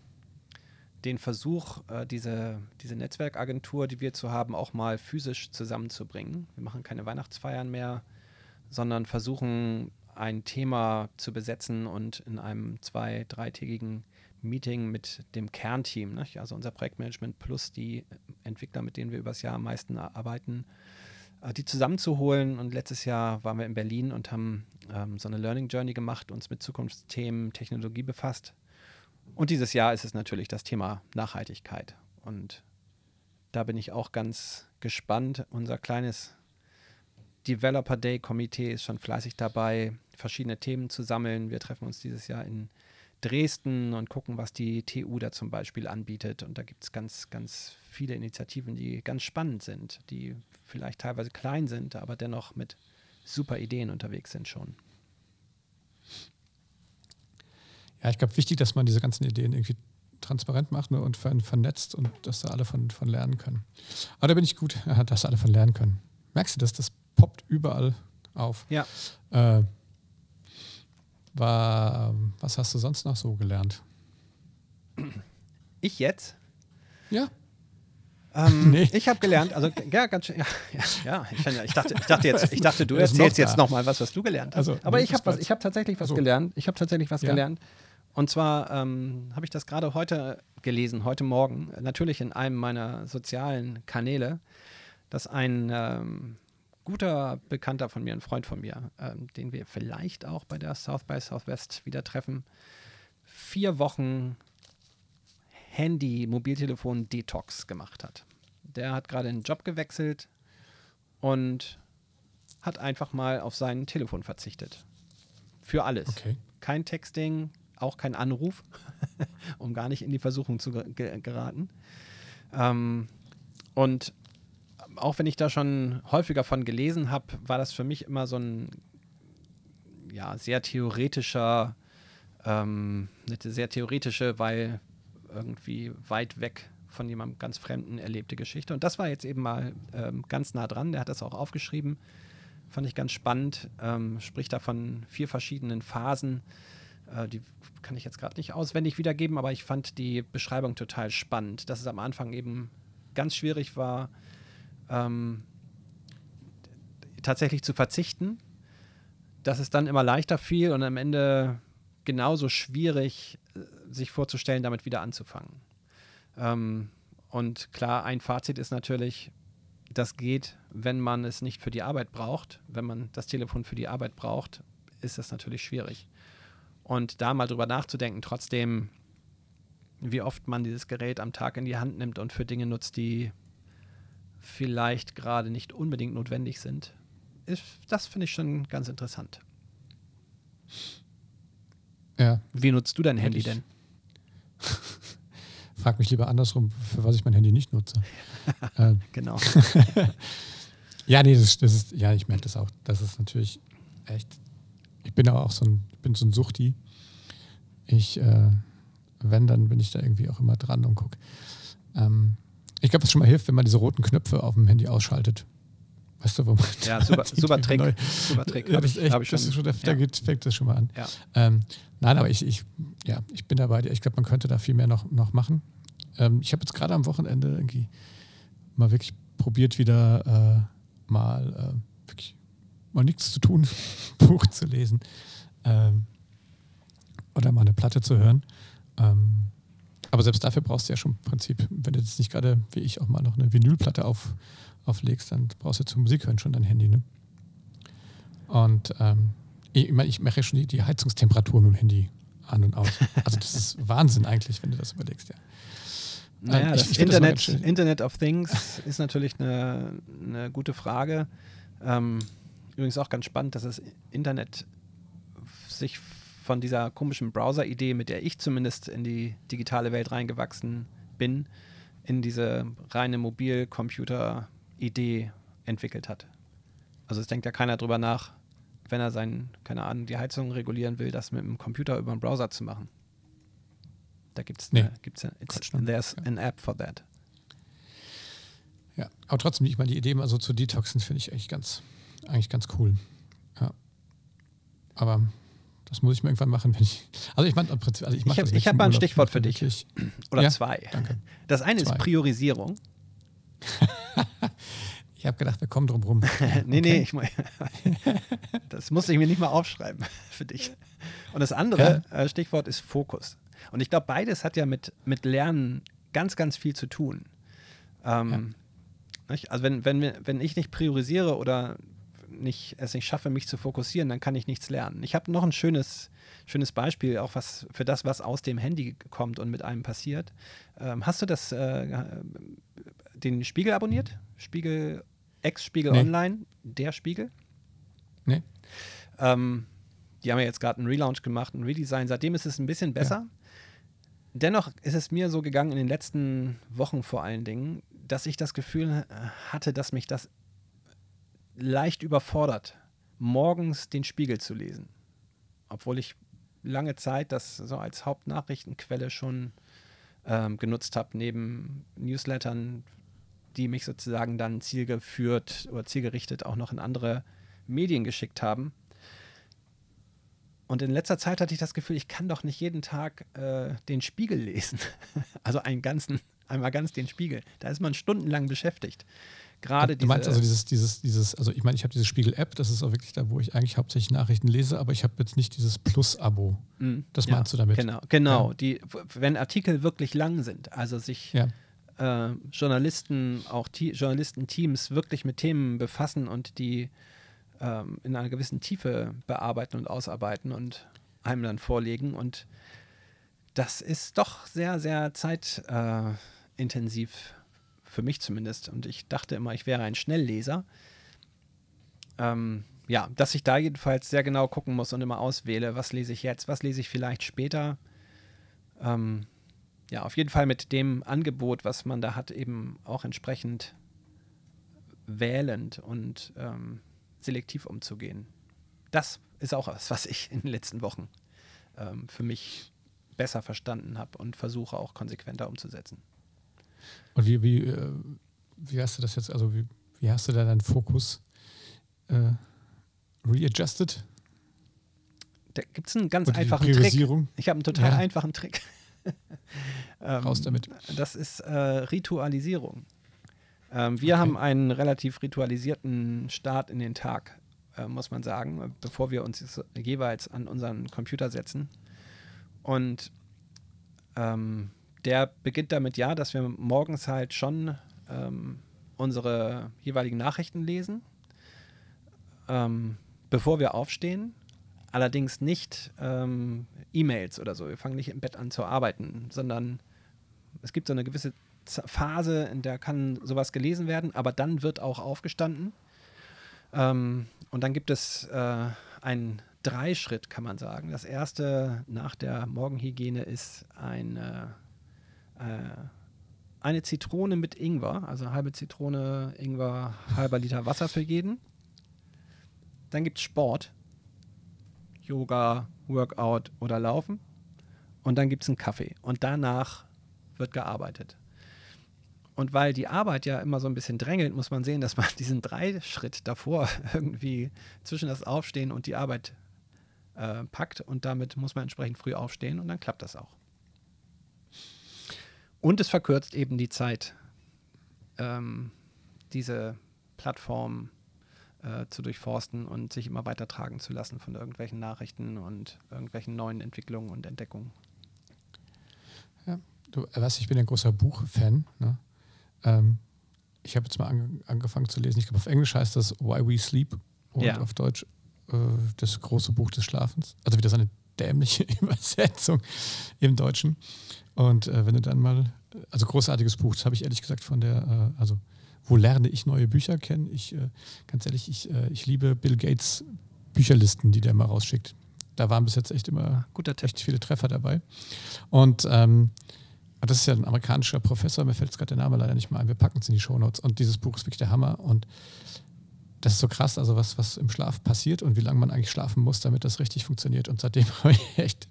den Versuch, äh, diese, diese Netzwerkagentur, die wir zu haben, auch mal physisch zusammenzubringen. Wir machen keine Weihnachtsfeiern mehr, sondern versuchen ein Thema zu besetzen und in einem zwei-, dreitägigen Meeting mit dem Kernteam, ne? also unser Projektmanagement plus die Entwickler, mit denen wir übers Jahr am meisten arbeiten, äh, die zusammenzuholen. Und letztes Jahr waren wir in Berlin und haben ähm, so eine Learning Journey gemacht, uns mit Zukunftsthemen, Technologie befasst. Und dieses Jahr ist es natürlich das Thema Nachhaltigkeit. Und da bin ich auch ganz gespannt. Unser kleines Developer Day Komitee ist schon fleißig dabei, verschiedene Themen zu sammeln. Wir treffen uns dieses Jahr in Dresden und gucken, was die TU da zum Beispiel anbietet. Und da gibt es ganz, ganz viele Initiativen, die ganz spannend sind, die vielleicht teilweise klein sind, aber dennoch mit super Ideen unterwegs sind schon. Ja, ich glaube, wichtig, dass man diese ganzen Ideen irgendwie transparent macht ne, und vernetzt und dass da alle von, von lernen können. Aber da bin ich gut, dass alle von lernen können. Merkst du das? Das poppt überall auf. Ja. Äh, war, was hast du sonst noch so gelernt? Ich jetzt? Ja. Ähm, nee. Ich habe gelernt, also ja, ganz schön, ja, ja, ja ich, ich, dachte, ich dachte jetzt, ich dachte, du erzählst jetzt noch mal was, was du gelernt hast. Also, Aber ich habe was, tatsächlich was also. gelernt. Ich habe tatsächlich was ja. gelernt. Und zwar ähm, habe ich das gerade heute gelesen, heute Morgen, natürlich in einem meiner sozialen Kanäle, dass ein ähm, guter Bekannter von mir, ein Freund von mir, ähm, den wir vielleicht auch bei der South by Southwest wieder treffen, vier Wochen Handy, Mobiltelefon Detox gemacht hat. Der hat gerade einen Job gewechselt und hat einfach mal auf sein Telefon verzichtet. Für alles. Okay. Kein Texting, auch kein Anruf, um gar nicht in die Versuchung zu geraten. Ähm, und auch wenn ich da schon häufiger von gelesen habe, war das für mich immer so ein ja, sehr theoretischer, ähm, eine sehr theoretische, weil irgendwie weit weg von jemandem ganz Fremden erlebte Geschichte. Und das war jetzt eben mal ähm, ganz nah dran. Der hat das auch aufgeschrieben. Fand ich ganz spannend. Ähm, spricht da von vier verschiedenen Phasen. Äh, die kann ich jetzt gerade nicht auswendig wiedergeben, aber ich fand die Beschreibung total spannend, dass es am Anfang eben ganz schwierig war, ähm, tatsächlich zu verzichten, dass es dann immer leichter fiel und am Ende genauso schwierig, äh, sich vorzustellen, damit wieder anzufangen. Ähm, und klar, ein Fazit ist natürlich, das geht, wenn man es nicht für die Arbeit braucht. Wenn man das Telefon für die Arbeit braucht, ist das natürlich schwierig. Und da mal drüber nachzudenken, trotzdem, wie oft man dieses Gerät am Tag in die Hand nimmt und für Dinge nutzt, die vielleicht gerade nicht unbedingt notwendig sind, ist, das finde ich schon ganz interessant. Ja. Wie nutzt du dein Handy ich, denn? Frag mich lieber andersrum, für was ich mein Handy nicht nutze. ähm, genau. ja, nee, das, das, ist, ja, ich merke das auch. Das ist natürlich echt. Ich bin aber auch so ein, bin so ein Suchti. Ich, äh, wenn, dann bin ich da irgendwie auch immer dran und gucke. Ähm, ich glaube, was schon mal hilft, wenn man diese roten Knöpfe auf dem Handy ausschaltet. Weißt du, wo man. Ja, super, super Trick. Neu. Super Trick. Ja, das, echt, ich schon, das ist schon, da, ja. geht, fängt das schon mal an. Ja. Ähm, nein, aber ich, ich, ja, ich bin dabei. Ich glaube, man könnte da viel mehr noch, noch machen. Ähm, ich habe jetzt gerade am Wochenende irgendwie mal wirklich probiert, wieder äh, mal äh, wirklich mal nichts zu tun, Buch zu lesen ähm, oder mal eine Platte zu hören. Ähm, aber selbst dafür brauchst du ja schon im Prinzip, wenn du jetzt nicht gerade, wie ich, auch mal noch eine Vinylplatte auf, auflegst, dann brauchst du zum Musik hören schon dein Handy. Ne? Und ähm, ich, ich mache ja schon die, die, Heizungstemperatur mit dem Handy an und aus. Also das ist Wahnsinn eigentlich, wenn du das überlegst, ja. Naja, ähm, ich, das ich Internet, das Internet of Things ist natürlich eine, eine gute Frage. Ähm, übrigens auch ganz spannend, dass das Internet sich von dieser komischen Browser-Idee, mit der ich zumindest in die digitale Welt reingewachsen bin, in diese reine Mobilcomputer-Idee entwickelt hat. Also es denkt ja keiner drüber nach, wenn er sein, keine Ahnung, die Heizung regulieren will, das mit dem Computer über einen Browser zu machen. Da gibt es nee, gibt's eine, ne? there's an app for that. Ja, aber trotzdem, ich meine, die Idee mal so zu detoxen, finde ich eigentlich ganz, eigentlich ganz cool. Ja. Aber das muss ich mir irgendwann machen, wenn ich. Also ich meine, also ich, ich habe hab mal ein Stichwort für dich. Oder ja? zwei. Danke. Das eine zwei. ist Priorisierung. ich habe gedacht, wir kommen drum rum. nee, okay. nee, ich mein, das musste ich mir nicht mal aufschreiben für dich. Und das andere ja? Äh, Stichwort ist Fokus. Und ich glaube, beides hat ja mit, mit Lernen ganz, ganz viel zu tun. Ähm, ja. Also wenn, wenn, wenn ich nicht priorisiere oder nicht, es nicht schaffe, mich zu fokussieren, dann kann ich nichts lernen. Ich habe noch ein schönes, schönes Beispiel, auch was für das, was aus dem Handy kommt und mit einem passiert. Ähm, hast du das, äh, den Spiegel abonniert? Spiegel, Ex-Spiegel nee. Online, der Spiegel? Nee. Ähm, die haben ja jetzt gerade einen Relaunch gemacht, ein Redesign. Seitdem ist es ein bisschen besser. Ja. Dennoch ist es mir so gegangen in den letzten Wochen vor allen Dingen, dass ich das Gefühl hatte, dass mich das leicht überfordert, morgens den Spiegel zu lesen. Obwohl ich lange Zeit das so als Hauptnachrichtenquelle schon ähm, genutzt habe, neben Newslettern, die mich sozusagen dann zielgeführt oder zielgerichtet auch noch in andere Medien geschickt haben. Und in letzter Zeit hatte ich das Gefühl, ich kann doch nicht jeden Tag äh, den Spiegel lesen. also einen ganzen, einmal ganz den Spiegel. Da ist man stundenlang beschäftigt. Gerade du meinst also dieses, dieses, dieses, also ich meine, ich habe diese Spiegel-App, das ist auch wirklich da, wo ich eigentlich hauptsächlich Nachrichten lese, aber ich habe jetzt nicht dieses Plus-Abo. Mm, das ja, meinst du damit? Genau, genau. Ja. Die, wenn Artikel wirklich lang sind, also sich ja. äh, Journalisten, auch Journalistenteams wirklich mit Themen befassen und die ähm, in einer gewissen Tiefe bearbeiten und ausarbeiten und einem dann vorlegen. Und das ist doch sehr, sehr zeitintensiv, für mich zumindest. Und ich dachte immer, ich wäre ein Schnellleser. Ähm, ja, dass ich da jedenfalls sehr genau gucken muss und immer auswähle, was lese ich jetzt, was lese ich vielleicht später. Ähm, ja, auf jeden Fall mit dem Angebot, was man da hat, eben auch entsprechend wählend und ähm, selektiv umzugehen. Das ist auch was, was ich in den letzten Wochen ähm, für mich besser verstanden habe und versuche auch konsequenter umzusetzen. Und wie, wie, äh, wie hast du das jetzt, also wie, wie hast du da deinen Fokus äh, readjusted? Da gibt es einen ganz einfachen Trick. Ich habe einen total ja. einfachen Trick. ähm, Raus damit. Das ist äh, Ritualisierung. Ähm, wir okay. haben einen relativ ritualisierten Start in den Tag, äh, muss man sagen, bevor wir uns jeweils an unseren Computer setzen. Und ähm, der beginnt damit ja, dass wir morgens halt schon ähm, unsere jeweiligen Nachrichten lesen, ähm, bevor wir aufstehen. Allerdings nicht ähm, E-Mails oder so. Wir fangen nicht im Bett an zu arbeiten, sondern es gibt so eine gewisse Phase, in der kann sowas gelesen werden, aber dann wird auch aufgestanden. Ähm, und dann gibt es äh, einen Dreischritt, kann man sagen. Das erste nach der Morgenhygiene ist eine, äh, eine Zitrone mit Ingwer, also eine halbe Zitrone Ingwer, halber Liter Wasser für jeden. Dann gibt es Sport, Yoga, Workout oder Laufen. Und dann gibt es einen Kaffee. Und danach wird gearbeitet. Und weil die Arbeit ja immer so ein bisschen drängelt, muss man sehen, dass man diesen Dreischritt davor irgendwie zwischen das Aufstehen und die Arbeit äh, packt. Und damit muss man entsprechend früh aufstehen und dann klappt das auch. Und es verkürzt eben die Zeit, ähm, diese Plattform äh, zu durchforsten und sich immer weiter tragen zu lassen von irgendwelchen Nachrichten und irgendwelchen neuen Entwicklungen und Entdeckungen. Ja, du weißt, ich bin ein großer Buchfan. Ne? Ähm, ich habe jetzt mal an, angefangen zu lesen. Ich glaube, auf Englisch heißt das Why We Sleep und ja. auf Deutsch äh, das große Buch des Schlafens. Also wieder so eine dämliche Übersetzung im Deutschen. Und äh, wenn du dann mal, also großartiges Buch, das habe ich ehrlich gesagt von der, äh, also wo lerne ich neue Bücher kennen? Ich, äh, ganz ehrlich, ich, äh, ich liebe Bill Gates Bücherlisten, die der mal rausschickt. Da waren bis jetzt echt immer Guter echt viele Treffer dabei. Und ähm, das ist ja ein amerikanischer Professor, mir fällt jetzt gerade der Name leider nicht mehr ein. Wir packen es in die Shownotes. Und dieses Buch ist wirklich der Hammer. Und das ist so krass, also was, was im Schlaf passiert und wie lange man eigentlich schlafen muss, damit das richtig funktioniert. Und seitdem habe ich echt,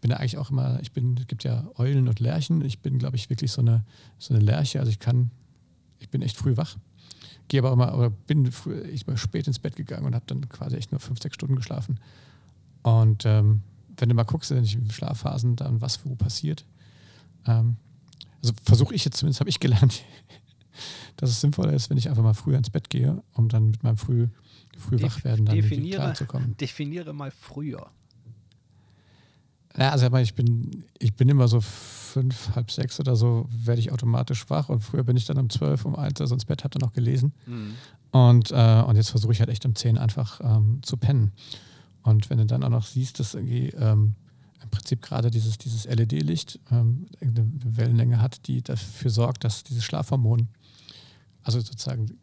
bin ja eigentlich auch immer, ich bin, es gibt ja Eulen und Lerchen. Ich bin, glaube ich, wirklich so eine, so eine Lerche. Also ich kann, ich bin echt früh wach. Gehe aber immer, oder bin früh, ich bin spät ins Bett gegangen und habe dann quasi echt nur fünf, sechs Stunden geschlafen. Und ähm, wenn du mal guckst, in den Schlafphasen, dann was wo passiert. Ähm, also versuche ich jetzt zumindest, habe ich gelernt, dass es sinnvoller ist, wenn ich einfach mal früher ins Bett gehe, um dann mit meinem früh, früh Def wachwerden dann definiere, klarzukommen. Definiere mal früher. Ja, also ich bin, ich bin immer so fünf, halb sechs oder so, werde ich automatisch wach und früher bin ich dann um zwölf, um eins also ins Bett, habe dann noch gelesen. Mhm. Und, äh, und jetzt versuche ich halt echt um zehn einfach ähm, zu pennen. Und wenn du dann auch noch siehst, dass irgendwie ähm, im Prinzip gerade dieses, dieses LED-Licht ähm, eine Wellenlänge hat, die dafür sorgt, dass dieses Schlafhormon, also sozusagen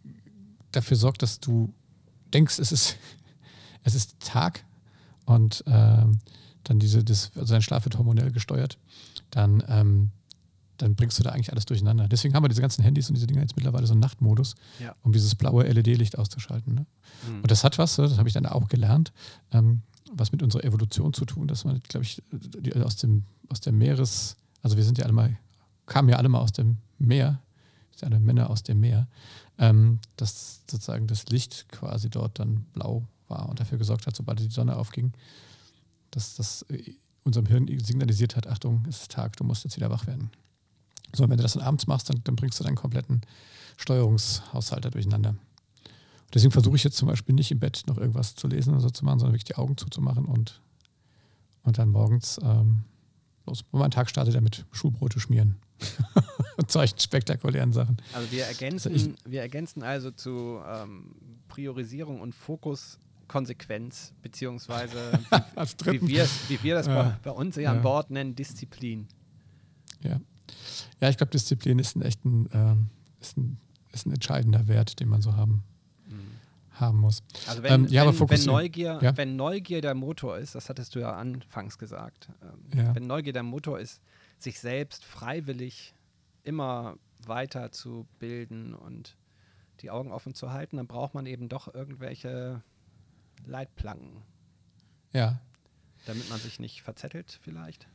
dafür sorgt, dass du denkst, es ist, es ist Tag und ähm, dann diese, das, also dein Schlaf wird hormonell gesteuert, dann, ähm, dann bringst du da eigentlich alles durcheinander. Deswegen haben wir diese ganzen Handys und diese Dinger jetzt mittlerweile so einen Nachtmodus, ja. um dieses blaue LED-Licht auszuschalten. Ne? Mhm. Und das hat was, das habe ich dann auch gelernt. Ähm, was mit unserer Evolution zu tun, dass man, glaube ich, die, aus dem, aus der Meeres, also wir sind ja alle mal, kamen ja alle mal aus dem Meer, sind alle Männer aus dem Meer, ähm, dass sozusagen das Licht quasi dort dann blau war und dafür gesorgt hat, sobald die Sonne aufging, dass das äh, unserem Hirn signalisiert hat, Achtung, es ist Tag, du musst jetzt wieder wach werden. So, und wenn du das dann abends machst, dann, dann bringst du deinen kompletten Steuerungshaushalt durcheinander. Deswegen versuche ich jetzt zum Beispiel nicht im Bett noch irgendwas zu lesen oder so zu machen, sondern wirklich die Augen zuzumachen und, und dann morgens ähm, los. Und mein Tag startet ja mit Schulbrote schmieren. und solchen spektakulären Sachen. Also wir ergänzen, also ich, wir ergänzen also zu ähm, Priorisierung und Fokus Konsequenz, beziehungsweise wie, wie, wir, wie wir das ja. bei, bei, uns hier ja. an Bord nennen, Disziplin. Ja, ja ich glaube, Disziplin ist ein echt ein, ähm, ist ein, ist ein entscheidender Wert, den man so haben haben muss. Also wenn, ähm, ja, wenn, wenn, Neugier, ja? wenn Neugier der Motor ist, das hattest du ja anfangs gesagt, ähm, ja. wenn Neugier der Motor ist, sich selbst freiwillig immer weiter zu bilden und die Augen offen zu halten, dann braucht man eben doch irgendwelche Leitplanken. Ja. Damit man sich nicht verzettelt vielleicht.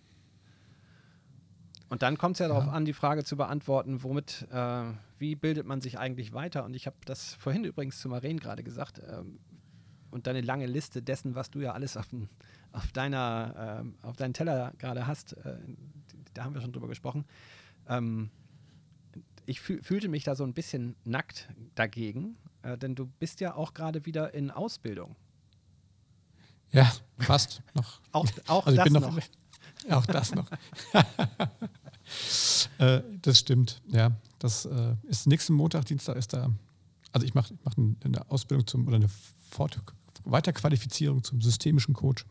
Und dann kommt es ja, ja, darauf an, die Frage zu beantworten, womit, äh, wie bildet man sich eigentlich weiter? Und ich habe das vorhin übrigens zu Maren gerade gesagt, ähm, und deine lange Liste dessen, was du ja alles auf, auf deiner, äh, auf deinen Teller gerade hast, äh, da haben wir schon drüber gesprochen. Ähm, ich fühl, fühlte mich da so ein bisschen nackt dagegen, äh, denn du bist ja auch gerade wieder in Ausbildung. Ja, fast noch. auch auch also das noch. noch. Auch das noch. äh, das stimmt, ja. Das äh, ist nächsten Montag, Dienstag ist da. Also ich mache mach eine Ausbildung zum oder eine Fort Weiterqualifizierung zum systemischen Coach.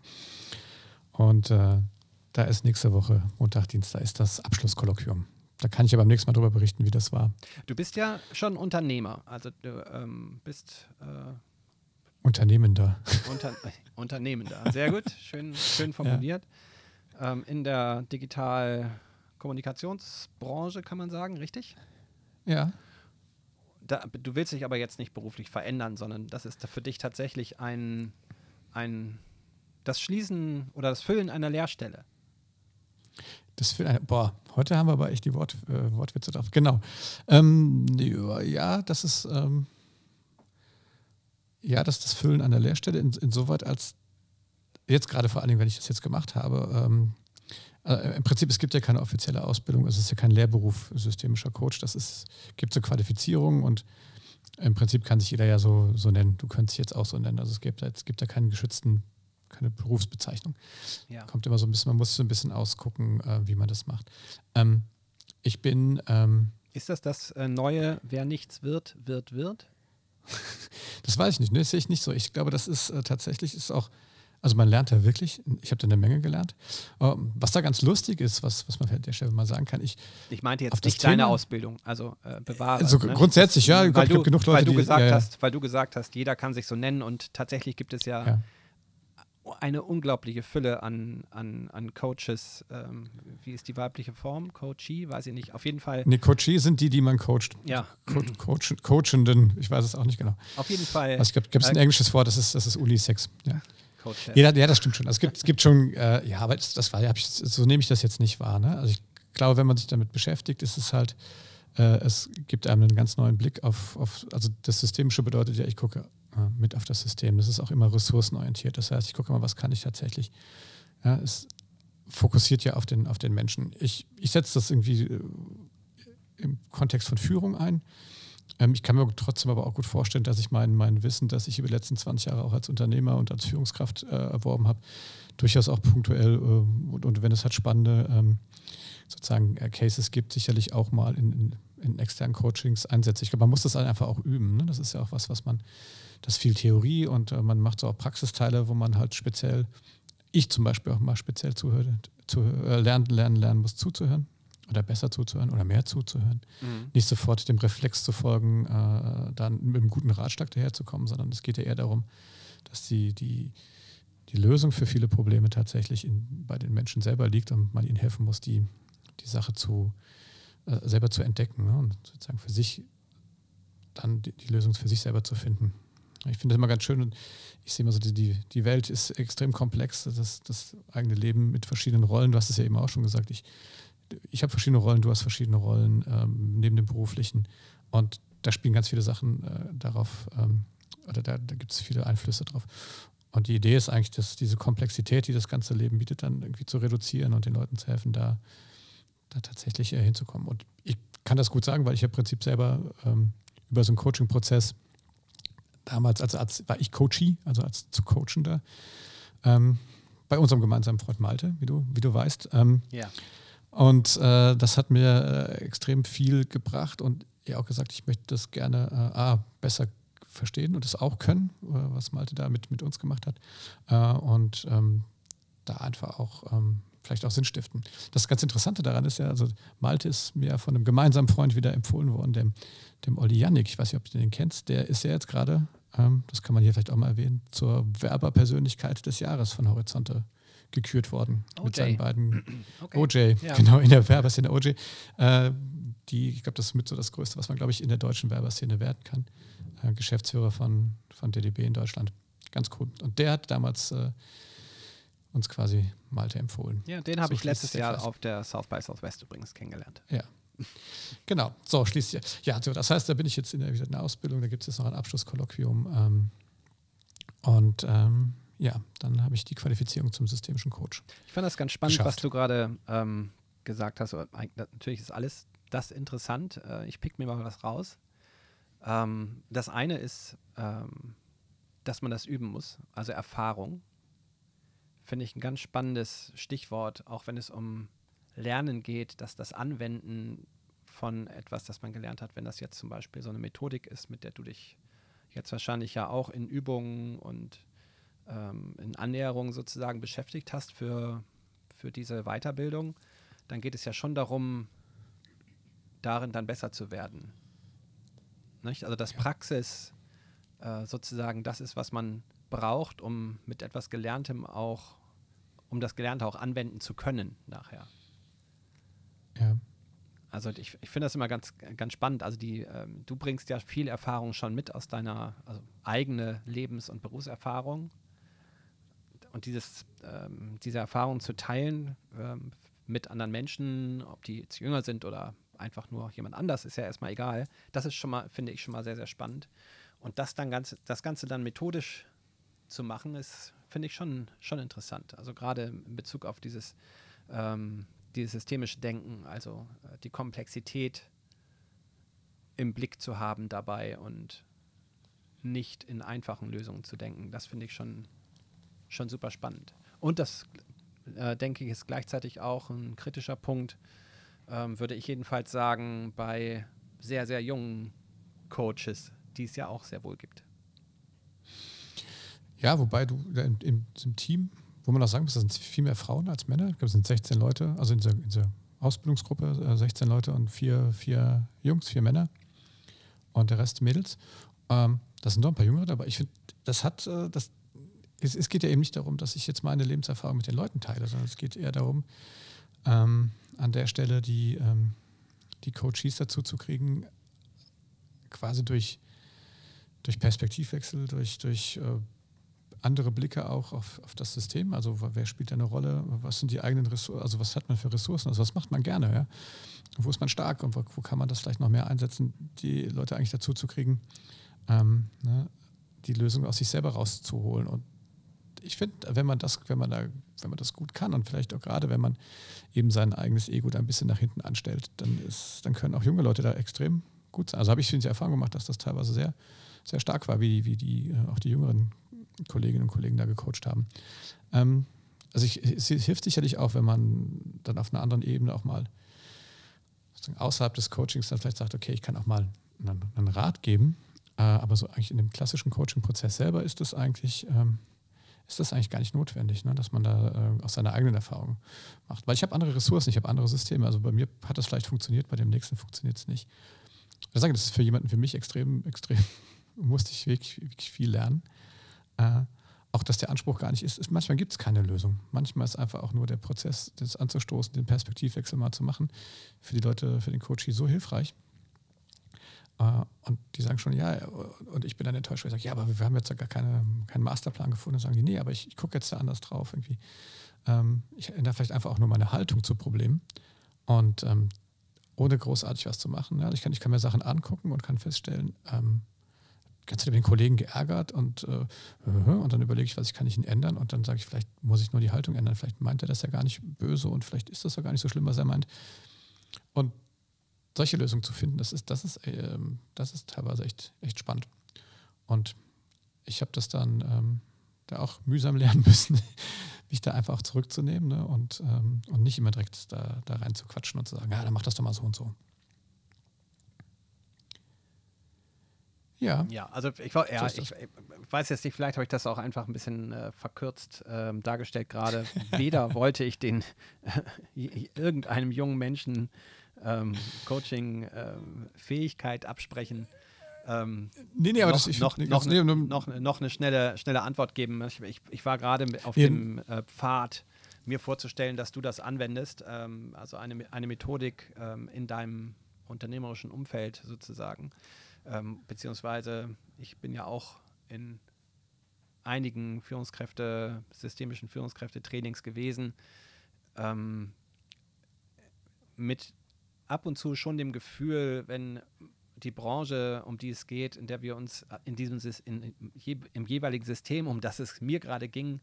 Und äh, da ist nächste Woche, Montag, Dienstag, ist das Abschlusskolloquium. Da kann ich aber beim nächsten Mal darüber berichten, wie das war. Du bist ja schon Unternehmer. Also du ähm, bist äh, Unternehmender. Unter, Unternehmender. Sehr gut, schön, schön formuliert. Ja. Ähm, in der Digital-Kommunikationsbranche kann man sagen, richtig? Ja. Da, du willst dich aber jetzt nicht beruflich verändern, sondern das ist für dich tatsächlich ein, ein das Schließen oder das Füllen einer Lehrstelle. Das Füllen boah, heute haben wir aber echt die Wort, äh, Wortwitze drauf. Genau. Ähm, ja, das ist ähm, ja, das ist das Füllen einer Lehrstelle, in, insoweit als jetzt gerade vor allen Dingen, wenn ich das jetzt gemacht habe, ähm, äh, im Prinzip, es gibt ja keine offizielle Ausbildung, es ist ja kein Lehrberuf systemischer Coach, das ist, gibt so Qualifizierungen und im Prinzip kann sich jeder ja so, so nennen. Du könntest dich jetzt auch so nennen. Also es gibt, es gibt ja keinen geschützten, keine Berufsbezeichnung. Ja. Kommt immer so ein bisschen, man muss so ein bisschen ausgucken, äh, wie man das macht. Ähm, ich bin. Ähm, ist das das äh, neue, wer nichts wird, wird, wird? das weiß ich nicht, ne? das sehe ich nicht so. Ich glaube, das ist äh, tatsächlich ist auch Also man lernt da wirklich, ich habe da eine Menge gelernt. Ähm, was da ganz lustig ist, was, was man an der Stelle mal sagen kann, ich. Ich meinte jetzt nicht deine Ausbildung, also äh, bewahre. Also ne? grundsätzlich, ja, weil, du, genug Leute, weil du gesagt die, ja, hast, weil du gesagt hast, jeder kann sich so nennen und tatsächlich gibt es ja, ja. eine unglaubliche Fülle an, an, an Coaches. Ähm, wie ist die weibliche Form? Coachee, weiß ich nicht. Auf jeden Fall. Nee, Coachee sind die, die man coacht. Ja. Co Coach, Coachenden, ich weiß es auch nicht genau. Auf jeden Fall. Also, gibt es ein äh, englisches Wort, das ist, das ist Unisex. Ja. Ja, ja, das stimmt schon. Also es gibt, es gibt schon, äh, ja, aber das, das war ja, so nehme ich das jetzt nicht wahr. Ne? Also ich glaube, wenn man sich damit beschäftigt, ist es halt, äh, es gibt einem einen ganz neuen Blick auf, auf, also das Systemische bedeutet ja, ich gucke äh, mit auf das System. Das ist auch immer ressourcenorientiert. Das heißt, ich gucke mal, was kann ich tatsächlich. Ja, es fokussiert ja auf den, auf den Menschen. Ich, ich setze das irgendwie äh, im Kontext von Führung ein. Ähm, ich kann mir trotzdem aber auch gut vorstellen, dass ich mein, mein Wissen, das ich über die letzten 20 Jahre auch als Unternehmer und als Führungskraft äh, erworben habe, durchaus auch punktuell äh, und, und, wenn es halt spannende ähm, sozusagen äh, Cases gibt, sicherlich auch mal in, in, in, externen Coachings einsetze. Ich glaube, man muss das einfach auch üben. Ne? Das ist ja auch was, was man, das ist viel Theorie und äh, man macht so auch Praxisteile, wo man halt speziell, ich zum Beispiel auch mal speziell zuhöre, zu, äh, lernen, lernen, lernen muss zuzuhören oder besser zuzuhören oder mehr zuzuhören. Mhm. Nicht sofort dem Reflex zu folgen, äh, dann mit einem guten Ratschlag daherzukommen, sondern es geht ja eher darum, dass die, die, die Lösung für viele Probleme tatsächlich in, bei den Menschen selber liegt und man ihnen helfen muss, die, die Sache zu, äh, selber zu entdecken ne? und sozusagen für sich dann die, die, Lösung für sich selber zu finden. Ich finde das immer ganz schön und ich sehe immer so, die, die Welt ist extrem komplex, das, das eigene Leben mit verschiedenen Rollen, du hast es ja eben auch schon gesagt, ich ich habe verschiedene Rollen, du hast verschiedene Rollen ähm, neben dem beruflichen. Und da spielen ganz viele Sachen äh, darauf, ähm, oder da, da gibt es viele Einflüsse drauf. Und die Idee ist eigentlich, dass diese Komplexität, die das ganze Leben bietet, dann irgendwie zu reduzieren und den Leuten zu helfen, da, da tatsächlich äh, hinzukommen. Und ich kann das gut sagen, weil ich im Prinzip selber ähm, über so einen Coaching-Prozess damals, also als war ich Coachee, also als zu Coachender, ähm, bei unserem gemeinsamen Freund Malte, wie du, wie du weißt. Ähm, ja. Und äh, das hat mir äh, extrem viel gebracht und er auch gesagt, ich möchte das gerne äh, A, besser verstehen und das auch können, äh, was Malte da mit, mit uns gemacht hat. Äh, und ähm, da einfach auch ähm, vielleicht auch Sinn stiften. Das ganz Interessante daran ist ja, also Malte ist mir von einem gemeinsamen Freund wieder empfohlen worden, dem, dem Olli Jannik. Ich weiß nicht, ob du den kennst. Der ist ja jetzt gerade, ähm, das kann man hier vielleicht auch mal erwähnen, zur Werberpersönlichkeit des Jahres von Horizonte gekürt worden OJ. mit seinen beiden okay. OJ, ja. genau in der Werbeszene OJ. Äh, die, ich glaube, das ist mit so das Größte, was man, glaube ich, in der deutschen Werbeszene werden kann. Äh, Geschäftsführer von, von DDB in Deutschland. Ganz cool. Und der hat damals äh, uns quasi Malte empfohlen. Ja, den habe so ich letztes Jahr auf der South by Southwest übrigens kennengelernt. Ja. Genau, so schließlich. Ja, so, das heißt, da bin ich jetzt in der, in der Ausbildung, da gibt es jetzt noch ein Abschlusskolloquium. Ähm, und ähm, ja, dann habe ich die Qualifizierung zum systemischen Coach. Ich fand das ganz spannend, geschafft. was du gerade ähm, gesagt hast. Natürlich ist alles das interessant. Äh, ich pick mir mal was raus. Ähm, das eine ist, ähm, dass man das üben muss, also Erfahrung. Finde ich ein ganz spannendes Stichwort, auch wenn es um Lernen geht, dass das Anwenden von etwas, das man gelernt hat, wenn das jetzt zum Beispiel so eine Methodik ist, mit der du dich jetzt wahrscheinlich ja auch in Übungen und ähm, in Annäherung sozusagen beschäftigt hast für, für diese Weiterbildung, dann geht es ja schon darum, darin dann besser zu werden. Nicht? Also dass. Praxis äh, sozusagen das ist, was man braucht, um mit etwas Gelerntem auch, um das Gelernte auch anwenden zu können nachher. Ja. Also ich, ich finde das immer ganz, ganz spannend. Also die, ähm, du bringst ja viel Erfahrung schon mit aus deiner also eigene Lebens- und Berufserfahrung und dieses, ähm, diese Erfahrung zu teilen ähm, mit anderen Menschen, ob die jetzt jünger sind oder einfach nur jemand anders, ist ja erstmal egal. Das ist schon mal, finde ich, schon mal sehr, sehr spannend. Und das dann ganz, das Ganze dann methodisch zu machen, ist, finde ich, schon, schon interessant. Also gerade in Bezug auf dieses, ähm, dieses systemische Denken, also äh, die Komplexität im Blick zu haben dabei und nicht in einfachen Lösungen zu denken. Das finde ich schon schon super spannend. Und das, äh, denke ich, ist gleichzeitig auch ein kritischer Punkt, ähm, würde ich jedenfalls sagen, bei sehr, sehr jungen Coaches, die es ja auch sehr wohl gibt. Ja, wobei du in, in diesem Team, wo man auch sagen muss, da sind viel mehr Frauen als Männer. Ich glaube, es sind 16 Leute, also in dieser, in dieser Ausbildungsgruppe äh, 16 Leute und vier, vier Jungs, vier Männer und der Rest Mädels. Ähm, das sind doch ein paar Jüngere, aber ich finde, das hat, äh, das, es, es, geht ja eben nicht darum, dass ich jetzt meine Lebenserfahrung mit den Leuten teile, sondern es geht eher darum, ähm, an der Stelle die, ähm, die Coaches dazu zu kriegen, quasi durch, durch Perspektivwechsel, durch, durch äh, andere Blicke auch auf, auf das System. Also wer spielt da eine Rolle? Was sind die eigenen Ressourcen? Also was hat man für Ressourcen? Also was macht man gerne? Ja? Wo ist man stark und wo, wo, kann man das vielleicht noch mehr einsetzen, die Leute eigentlich dazu zu kriegen, ähm, ne, die Lösung aus sich selber rauszuholen. Und ich finde, wenn man das, wenn man da, wenn man das gut kann und vielleicht auch gerade, wenn man eben sein eigenes Ego da ein bisschen nach hinten anstellt, dann ist, dann können auch junge Leute da extrem gut sein. Also habe ich die Erfahrung gemacht, dass das teilweise sehr, sehr stark war, wie, wie die, äh, auch die jüngeren Kolleginnen und Kollegen da gecoacht haben. Ähm, also ich, es hilft sicherlich auch, wenn man dann auf einer anderen Ebene auch mal außerhalb des Coachings dann vielleicht sagt, okay, ich kann auch mal einen, einen Rat geben, äh, aber so eigentlich in dem klassischen Coaching-Prozess selber ist das eigentlich, ähm, ist das eigentlich gar nicht notwendig, ne, dass man da äh, aus seiner eigenen Erfahrung macht. Weil ich habe andere Ressourcen, ich habe andere Systeme. Also bei mir hat das vielleicht funktioniert, bei dem nächsten funktioniert es nicht. Ich sage, das ist für jemanden, für mich extrem, extrem, musste ich wirklich, wirklich viel lernen. Äh, auch dass der Anspruch gar nicht ist, ist manchmal gibt es keine Lösung. Manchmal ist einfach auch nur der Prozess, das anzustoßen, den Perspektivwechsel mal zu machen, für die Leute, für den Coach so hilfreich. Uh, und die sagen schon, ja, und ich bin dann enttäuscht, weil ich sage, ja, aber wir haben jetzt gar keine, keinen Masterplan gefunden. Und sagen die, nee, aber ich, ich gucke jetzt da anders drauf. Irgendwie. Ähm, ich ändere vielleicht einfach auch nur meine Haltung zu Problemen. Und ähm, ohne großartig was zu machen. Ja, ich, kann, ich kann mir Sachen angucken und kann feststellen, ähm, ganz viele den Kollegen geärgert und, äh, und dann überlege ich, was ich kann ich ihn ändern und dann sage ich, vielleicht muss ich nur die Haltung ändern, vielleicht meint er das ja gar nicht böse und vielleicht ist das ja gar nicht so schlimm, was er meint. Und solche Lösungen zu finden, das ist, das ist, äh, das ist teilweise echt, echt spannend. Und ich habe das dann ähm, da auch mühsam lernen müssen, mich da einfach auch zurückzunehmen ne? und, ähm, und nicht immer direkt da, da rein zu quatschen und zu sagen, ja, dann mach das doch mal so und so. Ja. Ja, also ich, ja, so ich, ich, weiß jetzt nicht, vielleicht habe ich das auch einfach ein bisschen äh, verkürzt äh, dargestellt gerade. Weder wollte ich den äh, irgendeinem jungen Menschen ähm, Coaching-Fähigkeit ähm, absprechen. Ähm, nee, nee, aber noch, das ich noch, noch, ne, noch, noch, eine schnelle, schnelle Antwort geben. Ich, ich, ich war gerade auf ja. dem äh, Pfad, mir vorzustellen, dass du das anwendest, ähm, also eine, eine Methodik ähm, in deinem unternehmerischen Umfeld sozusagen ähm, beziehungsweise ich bin ja auch in einigen Führungskräfte, systemischen Führungskräfte-Trainings gewesen, ähm, mit ab und zu schon dem Gefühl, wenn die Branche, um die es geht, in der wir uns in diesem in, in, im jeweiligen System, um das es mir gerade ging,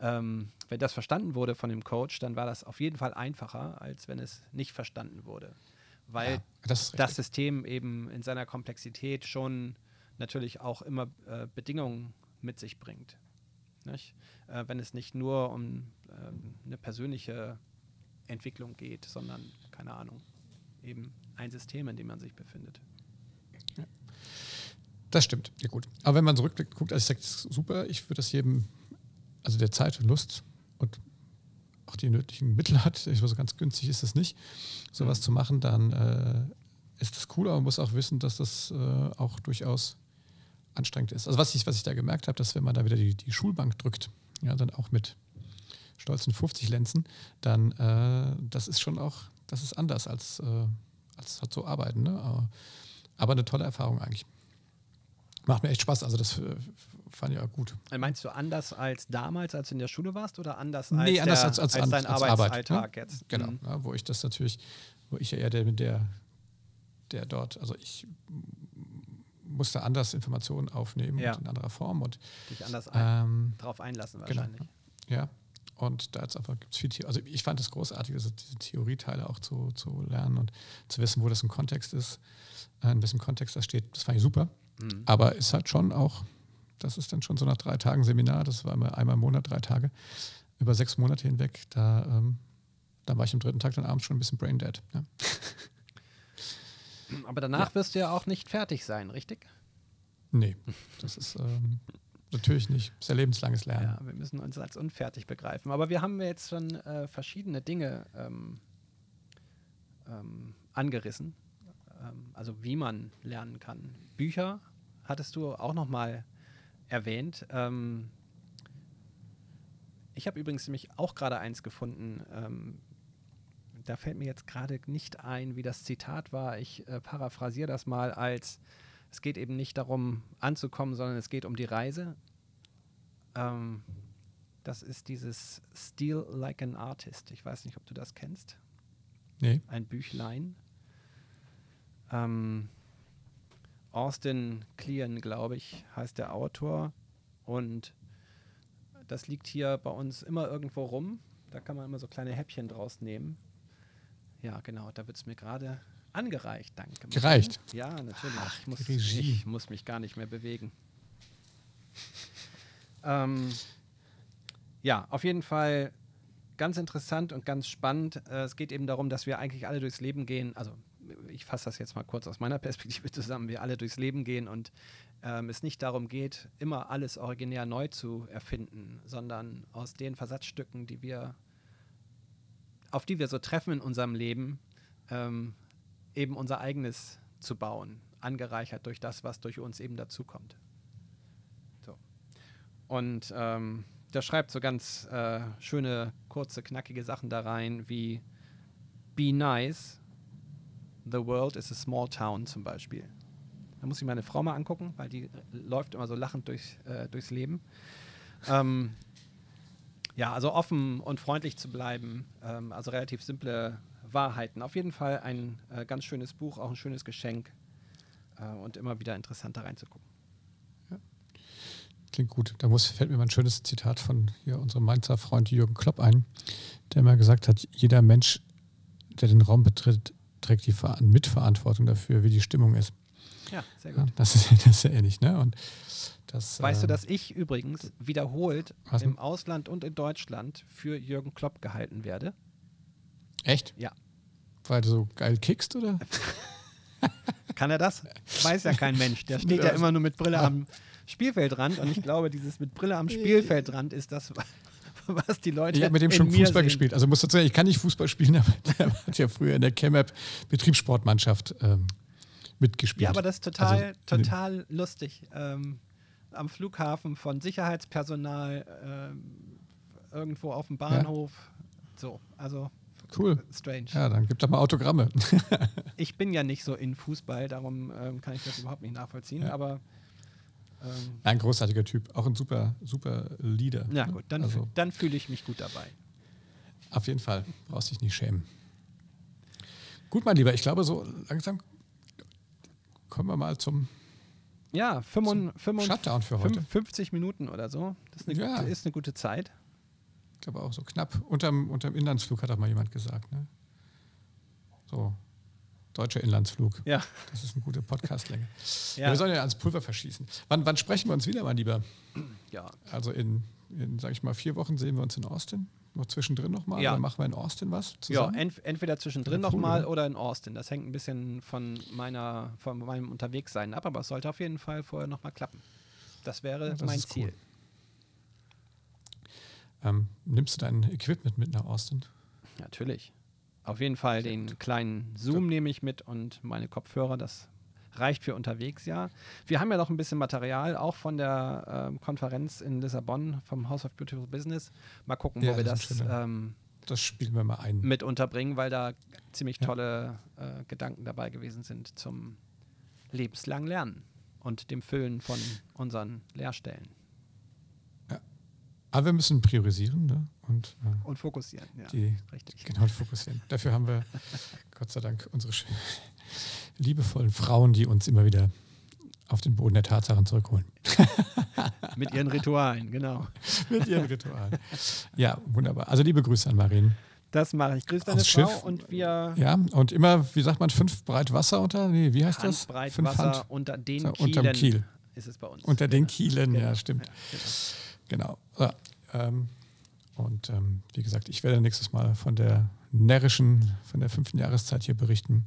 ähm, wenn das verstanden wurde von dem Coach, dann war das auf jeden Fall einfacher, als wenn es nicht verstanden wurde weil ja, das, das, System eben in seiner Komplexität schon natürlich auch immer äh, Bedingungen mit sich bringt. Äh, wenn es nicht nur um äh, eine persönliche Entwicklung geht, sondern, keine Ahnung, eben ein System, in dem man sich befindet. Ja. Das stimmt, ja gut. Aber wenn man zurückblickt, guckt, also ich sage, super, ich würde das jedem, also der Zeit und Lust und auch die nötigen Mittel hat, ich weiß, ganz günstig ist es nicht, sowas mhm. zu machen, dann äh, ist das cool, aber man muss auch wissen, dass das äh, auch durchaus anstrengend ist. Also was ich, was ich da gemerkt habe, dass wenn man da wieder die, die Schulbank drückt, ja, dann auch mit stolzen 50 Lenzen, dann äh, das ist schon auch, das ist anders als, äh, als halt so arbeiten. Ne? Aber, aber eine tolle Erfahrung eigentlich. Macht mir echt Spaß. Also das äh, fand ich auch gut. Äh, meinst du anders als damals, als du in der Schule warst oder anders als, nee, anders der, als, als, als dein als Arbeitsalltag Arbeit, ne? jetzt? Genau, mhm. ja, wo ich das natürlich, wo ich ja eher der, der, der dort, also ich musste anders Informationen aufnehmen ja. und in anderer Form und dich anders ein, ähm, drauf einlassen genau, wahrscheinlich. Genau, ja. Und da gibt es viel Theorie. Also ich fand es großartig, also diese Theorieteile auch zu, zu lernen und zu wissen, wo das im Kontext ist, äh, in welchem Kontext das steht. Das fand ich super. Mhm. Aber ist halt schon auch das ist dann schon so nach drei Tagen Seminar, das war immer einmal im Monat, drei Tage, über sechs Monate hinweg. Da, ähm, da war ich am dritten Tag dann abends schon ein bisschen brain dead. Ja. Aber danach ja. wirst du ja auch nicht fertig sein, richtig? Nee, das ist, ähm, Natürlich nicht. Es ist ja lebenslanges Lernen. Ja, wir müssen uns als unfertig begreifen. Aber wir haben jetzt schon äh, verschiedene Dinge ähm, ähm, angerissen. Ähm, also wie man lernen kann. Bücher hattest du auch noch mal erwähnt. Ähm, ich habe übrigens nämlich auch gerade eins gefunden. Ähm, da fällt mir jetzt gerade nicht ein, wie das Zitat war. Ich äh, paraphrasiere das mal als es geht eben nicht darum anzukommen, sondern es geht um die Reise. Ähm, das ist dieses Steal Like an Artist. Ich weiß nicht, ob du das kennst. Nee. Ein Büchlein. Ähm, Austin Kleon, glaube ich, heißt der Autor. Und das liegt hier bei uns immer irgendwo rum. Da kann man immer so kleine Häppchen draus nehmen. Ja, genau, da wird es mir gerade angereicht, danke. Gereicht? Ja, natürlich. Ach, ich, muss, ich, muss, mich gar nicht mehr bewegen. ähm, ja, auf jeden Fall ganz interessant und ganz spannend. Äh, es geht eben darum, dass wir eigentlich alle durchs Leben gehen. Also ich fasse das jetzt mal kurz aus meiner Perspektive zusammen. Wir alle durchs Leben gehen und ähm, es nicht darum geht, immer alles originär neu zu erfinden, sondern aus den Versatzstücken, die wir, auf die wir so treffen in unserem Leben, ähm, eben unser eigenes zu bauen, angereichert durch das, was durch uns eben dazukommt. So. Und ähm, der schreibt so ganz äh, schöne, kurze, knackige Sachen da rein, wie Be nice, the world is a small town zum Beispiel. Da muss ich meine Frau mal angucken, weil die läuft immer so lachend durchs, äh, durchs Leben. Ähm, ja, also offen und freundlich zu bleiben, ähm, also relativ simple Wahrheiten. Auf jeden Fall ein äh, ganz schönes Buch, auch ein schönes Geschenk äh, und immer wieder interessant da reinzugucken. Ja. Klingt gut. Da muss, fällt mir mal ein schönes Zitat von hier unserem Mainzer Freund Jürgen Klopp ein, der mal gesagt hat, jeder Mensch, der den Raum betritt, trägt die Ver Mitverantwortung dafür, wie die Stimmung ist. Ja, sehr gut. Ja, das, ist, das ist ja ähnlich, ne? Und das, weißt du, dass ich übrigens wiederholt im Ausland und in Deutschland für Jürgen Klopp gehalten werde? Echt? Ja. Weil du so geil kickst, oder? Kann er das? Weiß ja kein Mensch. Der steht ja immer nur mit Brille am Spielfeldrand und ich glaube, dieses mit Brille am Spielfeldrand ist das, was die Leute. Ich habe mit dem schon Fußball sehen. gespielt. Also muss sagen, ich kann nicht Fußball spielen, aber der hat ja früher in der ChemApp Betriebssportmannschaft ähm, mitgespielt. Ja, aber das ist total, also, total lustig. Ähm, am Flughafen von Sicherheitspersonal, ähm, irgendwo auf dem Bahnhof. Ja. So, also Cool. Strange. Ja, dann gib doch mal Autogramme. ich bin ja nicht so in Fußball, darum ähm, kann ich das überhaupt nicht nachvollziehen, ja. aber. Ähm, ein großartiger Typ, auch ein super, super Leader. Ja, gut, dann, also, dann fühle ich mich gut dabei. Auf jeden Fall, brauchst dich nicht schämen. Gut, mein Lieber, ich glaube, so langsam kommen wir mal zum. Ja, 55, Shutdown für heute. 50 Minuten oder so. Das ist eine, ja. gute, ist eine gute Zeit. Ich glaube auch so knapp. Unterm, unterm Inlandsflug hat auch mal jemand gesagt. Ne? So, deutscher Inlandsflug. Ja. Das ist eine gute Podcastlänge. ja. ja. wir sollen ja ans Pulver verschießen. Wann, wann sprechen wir uns wieder, mein Lieber? Ja. Also in, in sage ich mal, vier Wochen sehen wir uns in Austin. Noch zwischendrin nochmal? Ja. Oder machen wir in Austin was zusammen? Ja, ent entweder zwischendrin nochmal oder in Austin. Das hängt ein bisschen von, meiner, von meinem Unterwegssein ab, aber es sollte auf jeden Fall vorher nochmal klappen. Das wäre ja, das mein Ziel. Cool. Ähm, nimmst du dein Equipment mit nach Austin? Natürlich. Auf jeden Fall den kleinen Zoom nehme ich mit und meine Kopfhörer. Das reicht für unterwegs, ja. Wir haben ja noch ein bisschen Material, auch von der ähm, Konferenz in Lissabon vom House of Beautiful Business. Mal gucken, ja, wo wir das, das, ähm, das spielen wir mal ein. mit unterbringen, weil da ziemlich tolle äh, Gedanken dabei gewesen sind zum lebenslangen Lernen und dem Füllen von unseren Lehrstellen. Aber wir müssen priorisieren ne? und, äh, und fokussieren. Ja, die, richtig. Genau, fokussieren. Dafür haben wir Gott sei Dank unsere liebevollen Frauen, die uns immer wieder auf den Boden der Tatsachen zurückholen. Mit ihren Ritualen, genau. Mit ihren Ritualen. Ja, wunderbar. Also liebe Grüße an Marin. Das mache ich. Grüße deine Frau Schiff. und wir. Ja, und immer, wie sagt man, fünf Breit Wasser unter, nee, wie heißt das? Breit fünf Wasser Hand. unter den so, Kielen. Unterm Kiel. Ist es bei uns. Unter den Kielen, genau. ja, stimmt. Ja, genau. Genau. Ja, ähm, und ähm, wie gesagt, ich werde nächstes Mal von der närrischen, von der fünften Jahreszeit hier berichten.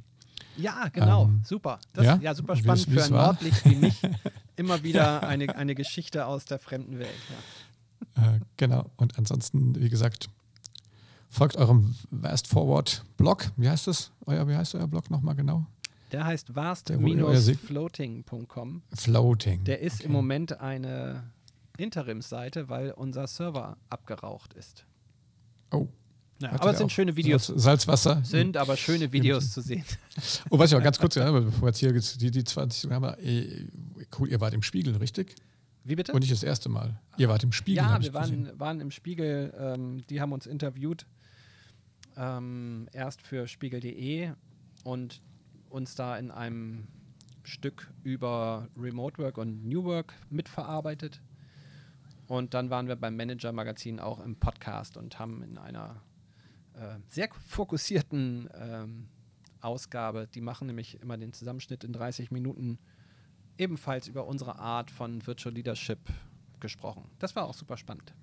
Ja, genau. Ähm, super. Das, ja? ja? super spannend für ein Nordlicht wie mich. Immer wieder eine, eine Geschichte aus der fremden Welt. Ja. Äh, genau. Und ansonsten, wie gesagt, folgt eurem Vast Forward Blog. Wie heißt das? Euer, wie heißt euer Blog nochmal genau? Der heißt vast-floating.com. Floating. Der ist okay. im Moment eine Interimsseite, weil unser Server abgeraucht ist. Oh. Ja, aber es sind schöne Videos. Salz, Salzwasser. Sind aber schöne Videos zu sehen. Oh, was ich auch ganz kurz, ja, bevor jetzt hier die, die 20 haben wir, eh, cool, ihr wart im Spiegel, richtig? Wie bitte? Und nicht das erste Mal. Ihr wart im Spiegel. Ja, wir waren, waren, im Spiegel. Ähm, die haben uns interviewt. Ähm, erst für spiegel.de und uns da in einem Stück über Remote Work und New Work mitverarbeitet. Und dann waren wir beim Manager Magazin auch im Podcast und haben in einer äh, sehr fokussierten ähm, Ausgabe, die machen nämlich immer den Zusammenschnitt in 30 Minuten, ebenfalls über unsere Art von Virtual Leadership gesprochen. Das war auch super spannend.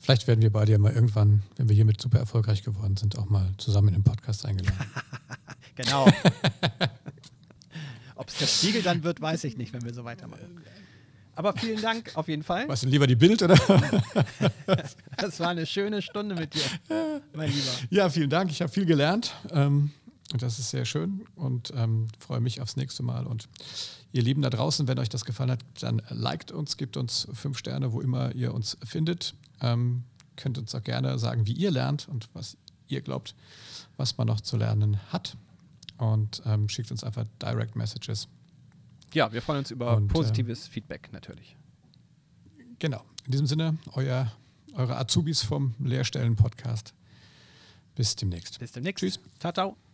Vielleicht werden wir beide ja mal irgendwann, wenn wir hiermit super erfolgreich geworden sind, auch mal zusammen in den Podcast eingeladen. genau. Ob es der Spiegel dann wird, weiß ich nicht, wenn wir so weitermachen. Aber vielen Dank auf jeden Fall. Was denn lieber die Bild oder? das war eine schöne Stunde mit dir, mein Lieber. Ja, vielen Dank. Ich habe viel gelernt. Ähm, das ist sehr schön und ähm, freue mich aufs nächste Mal. Und ihr Lieben da draußen, wenn euch das gefallen hat, dann liked uns, gebt uns fünf Sterne, wo immer ihr uns findet. Ähm, könnt uns auch gerne sagen, wie ihr lernt und was ihr glaubt, was man noch zu lernen hat. Und ähm, schickt uns einfach Direct Messages. Ja, wir freuen uns über und, positives äh, Feedback natürlich. Genau. In diesem Sinne, euer, eure Azubis vom Lehrstellen-Podcast. Bis demnächst. Bis demnächst. Tschüss. Ciao, ciao.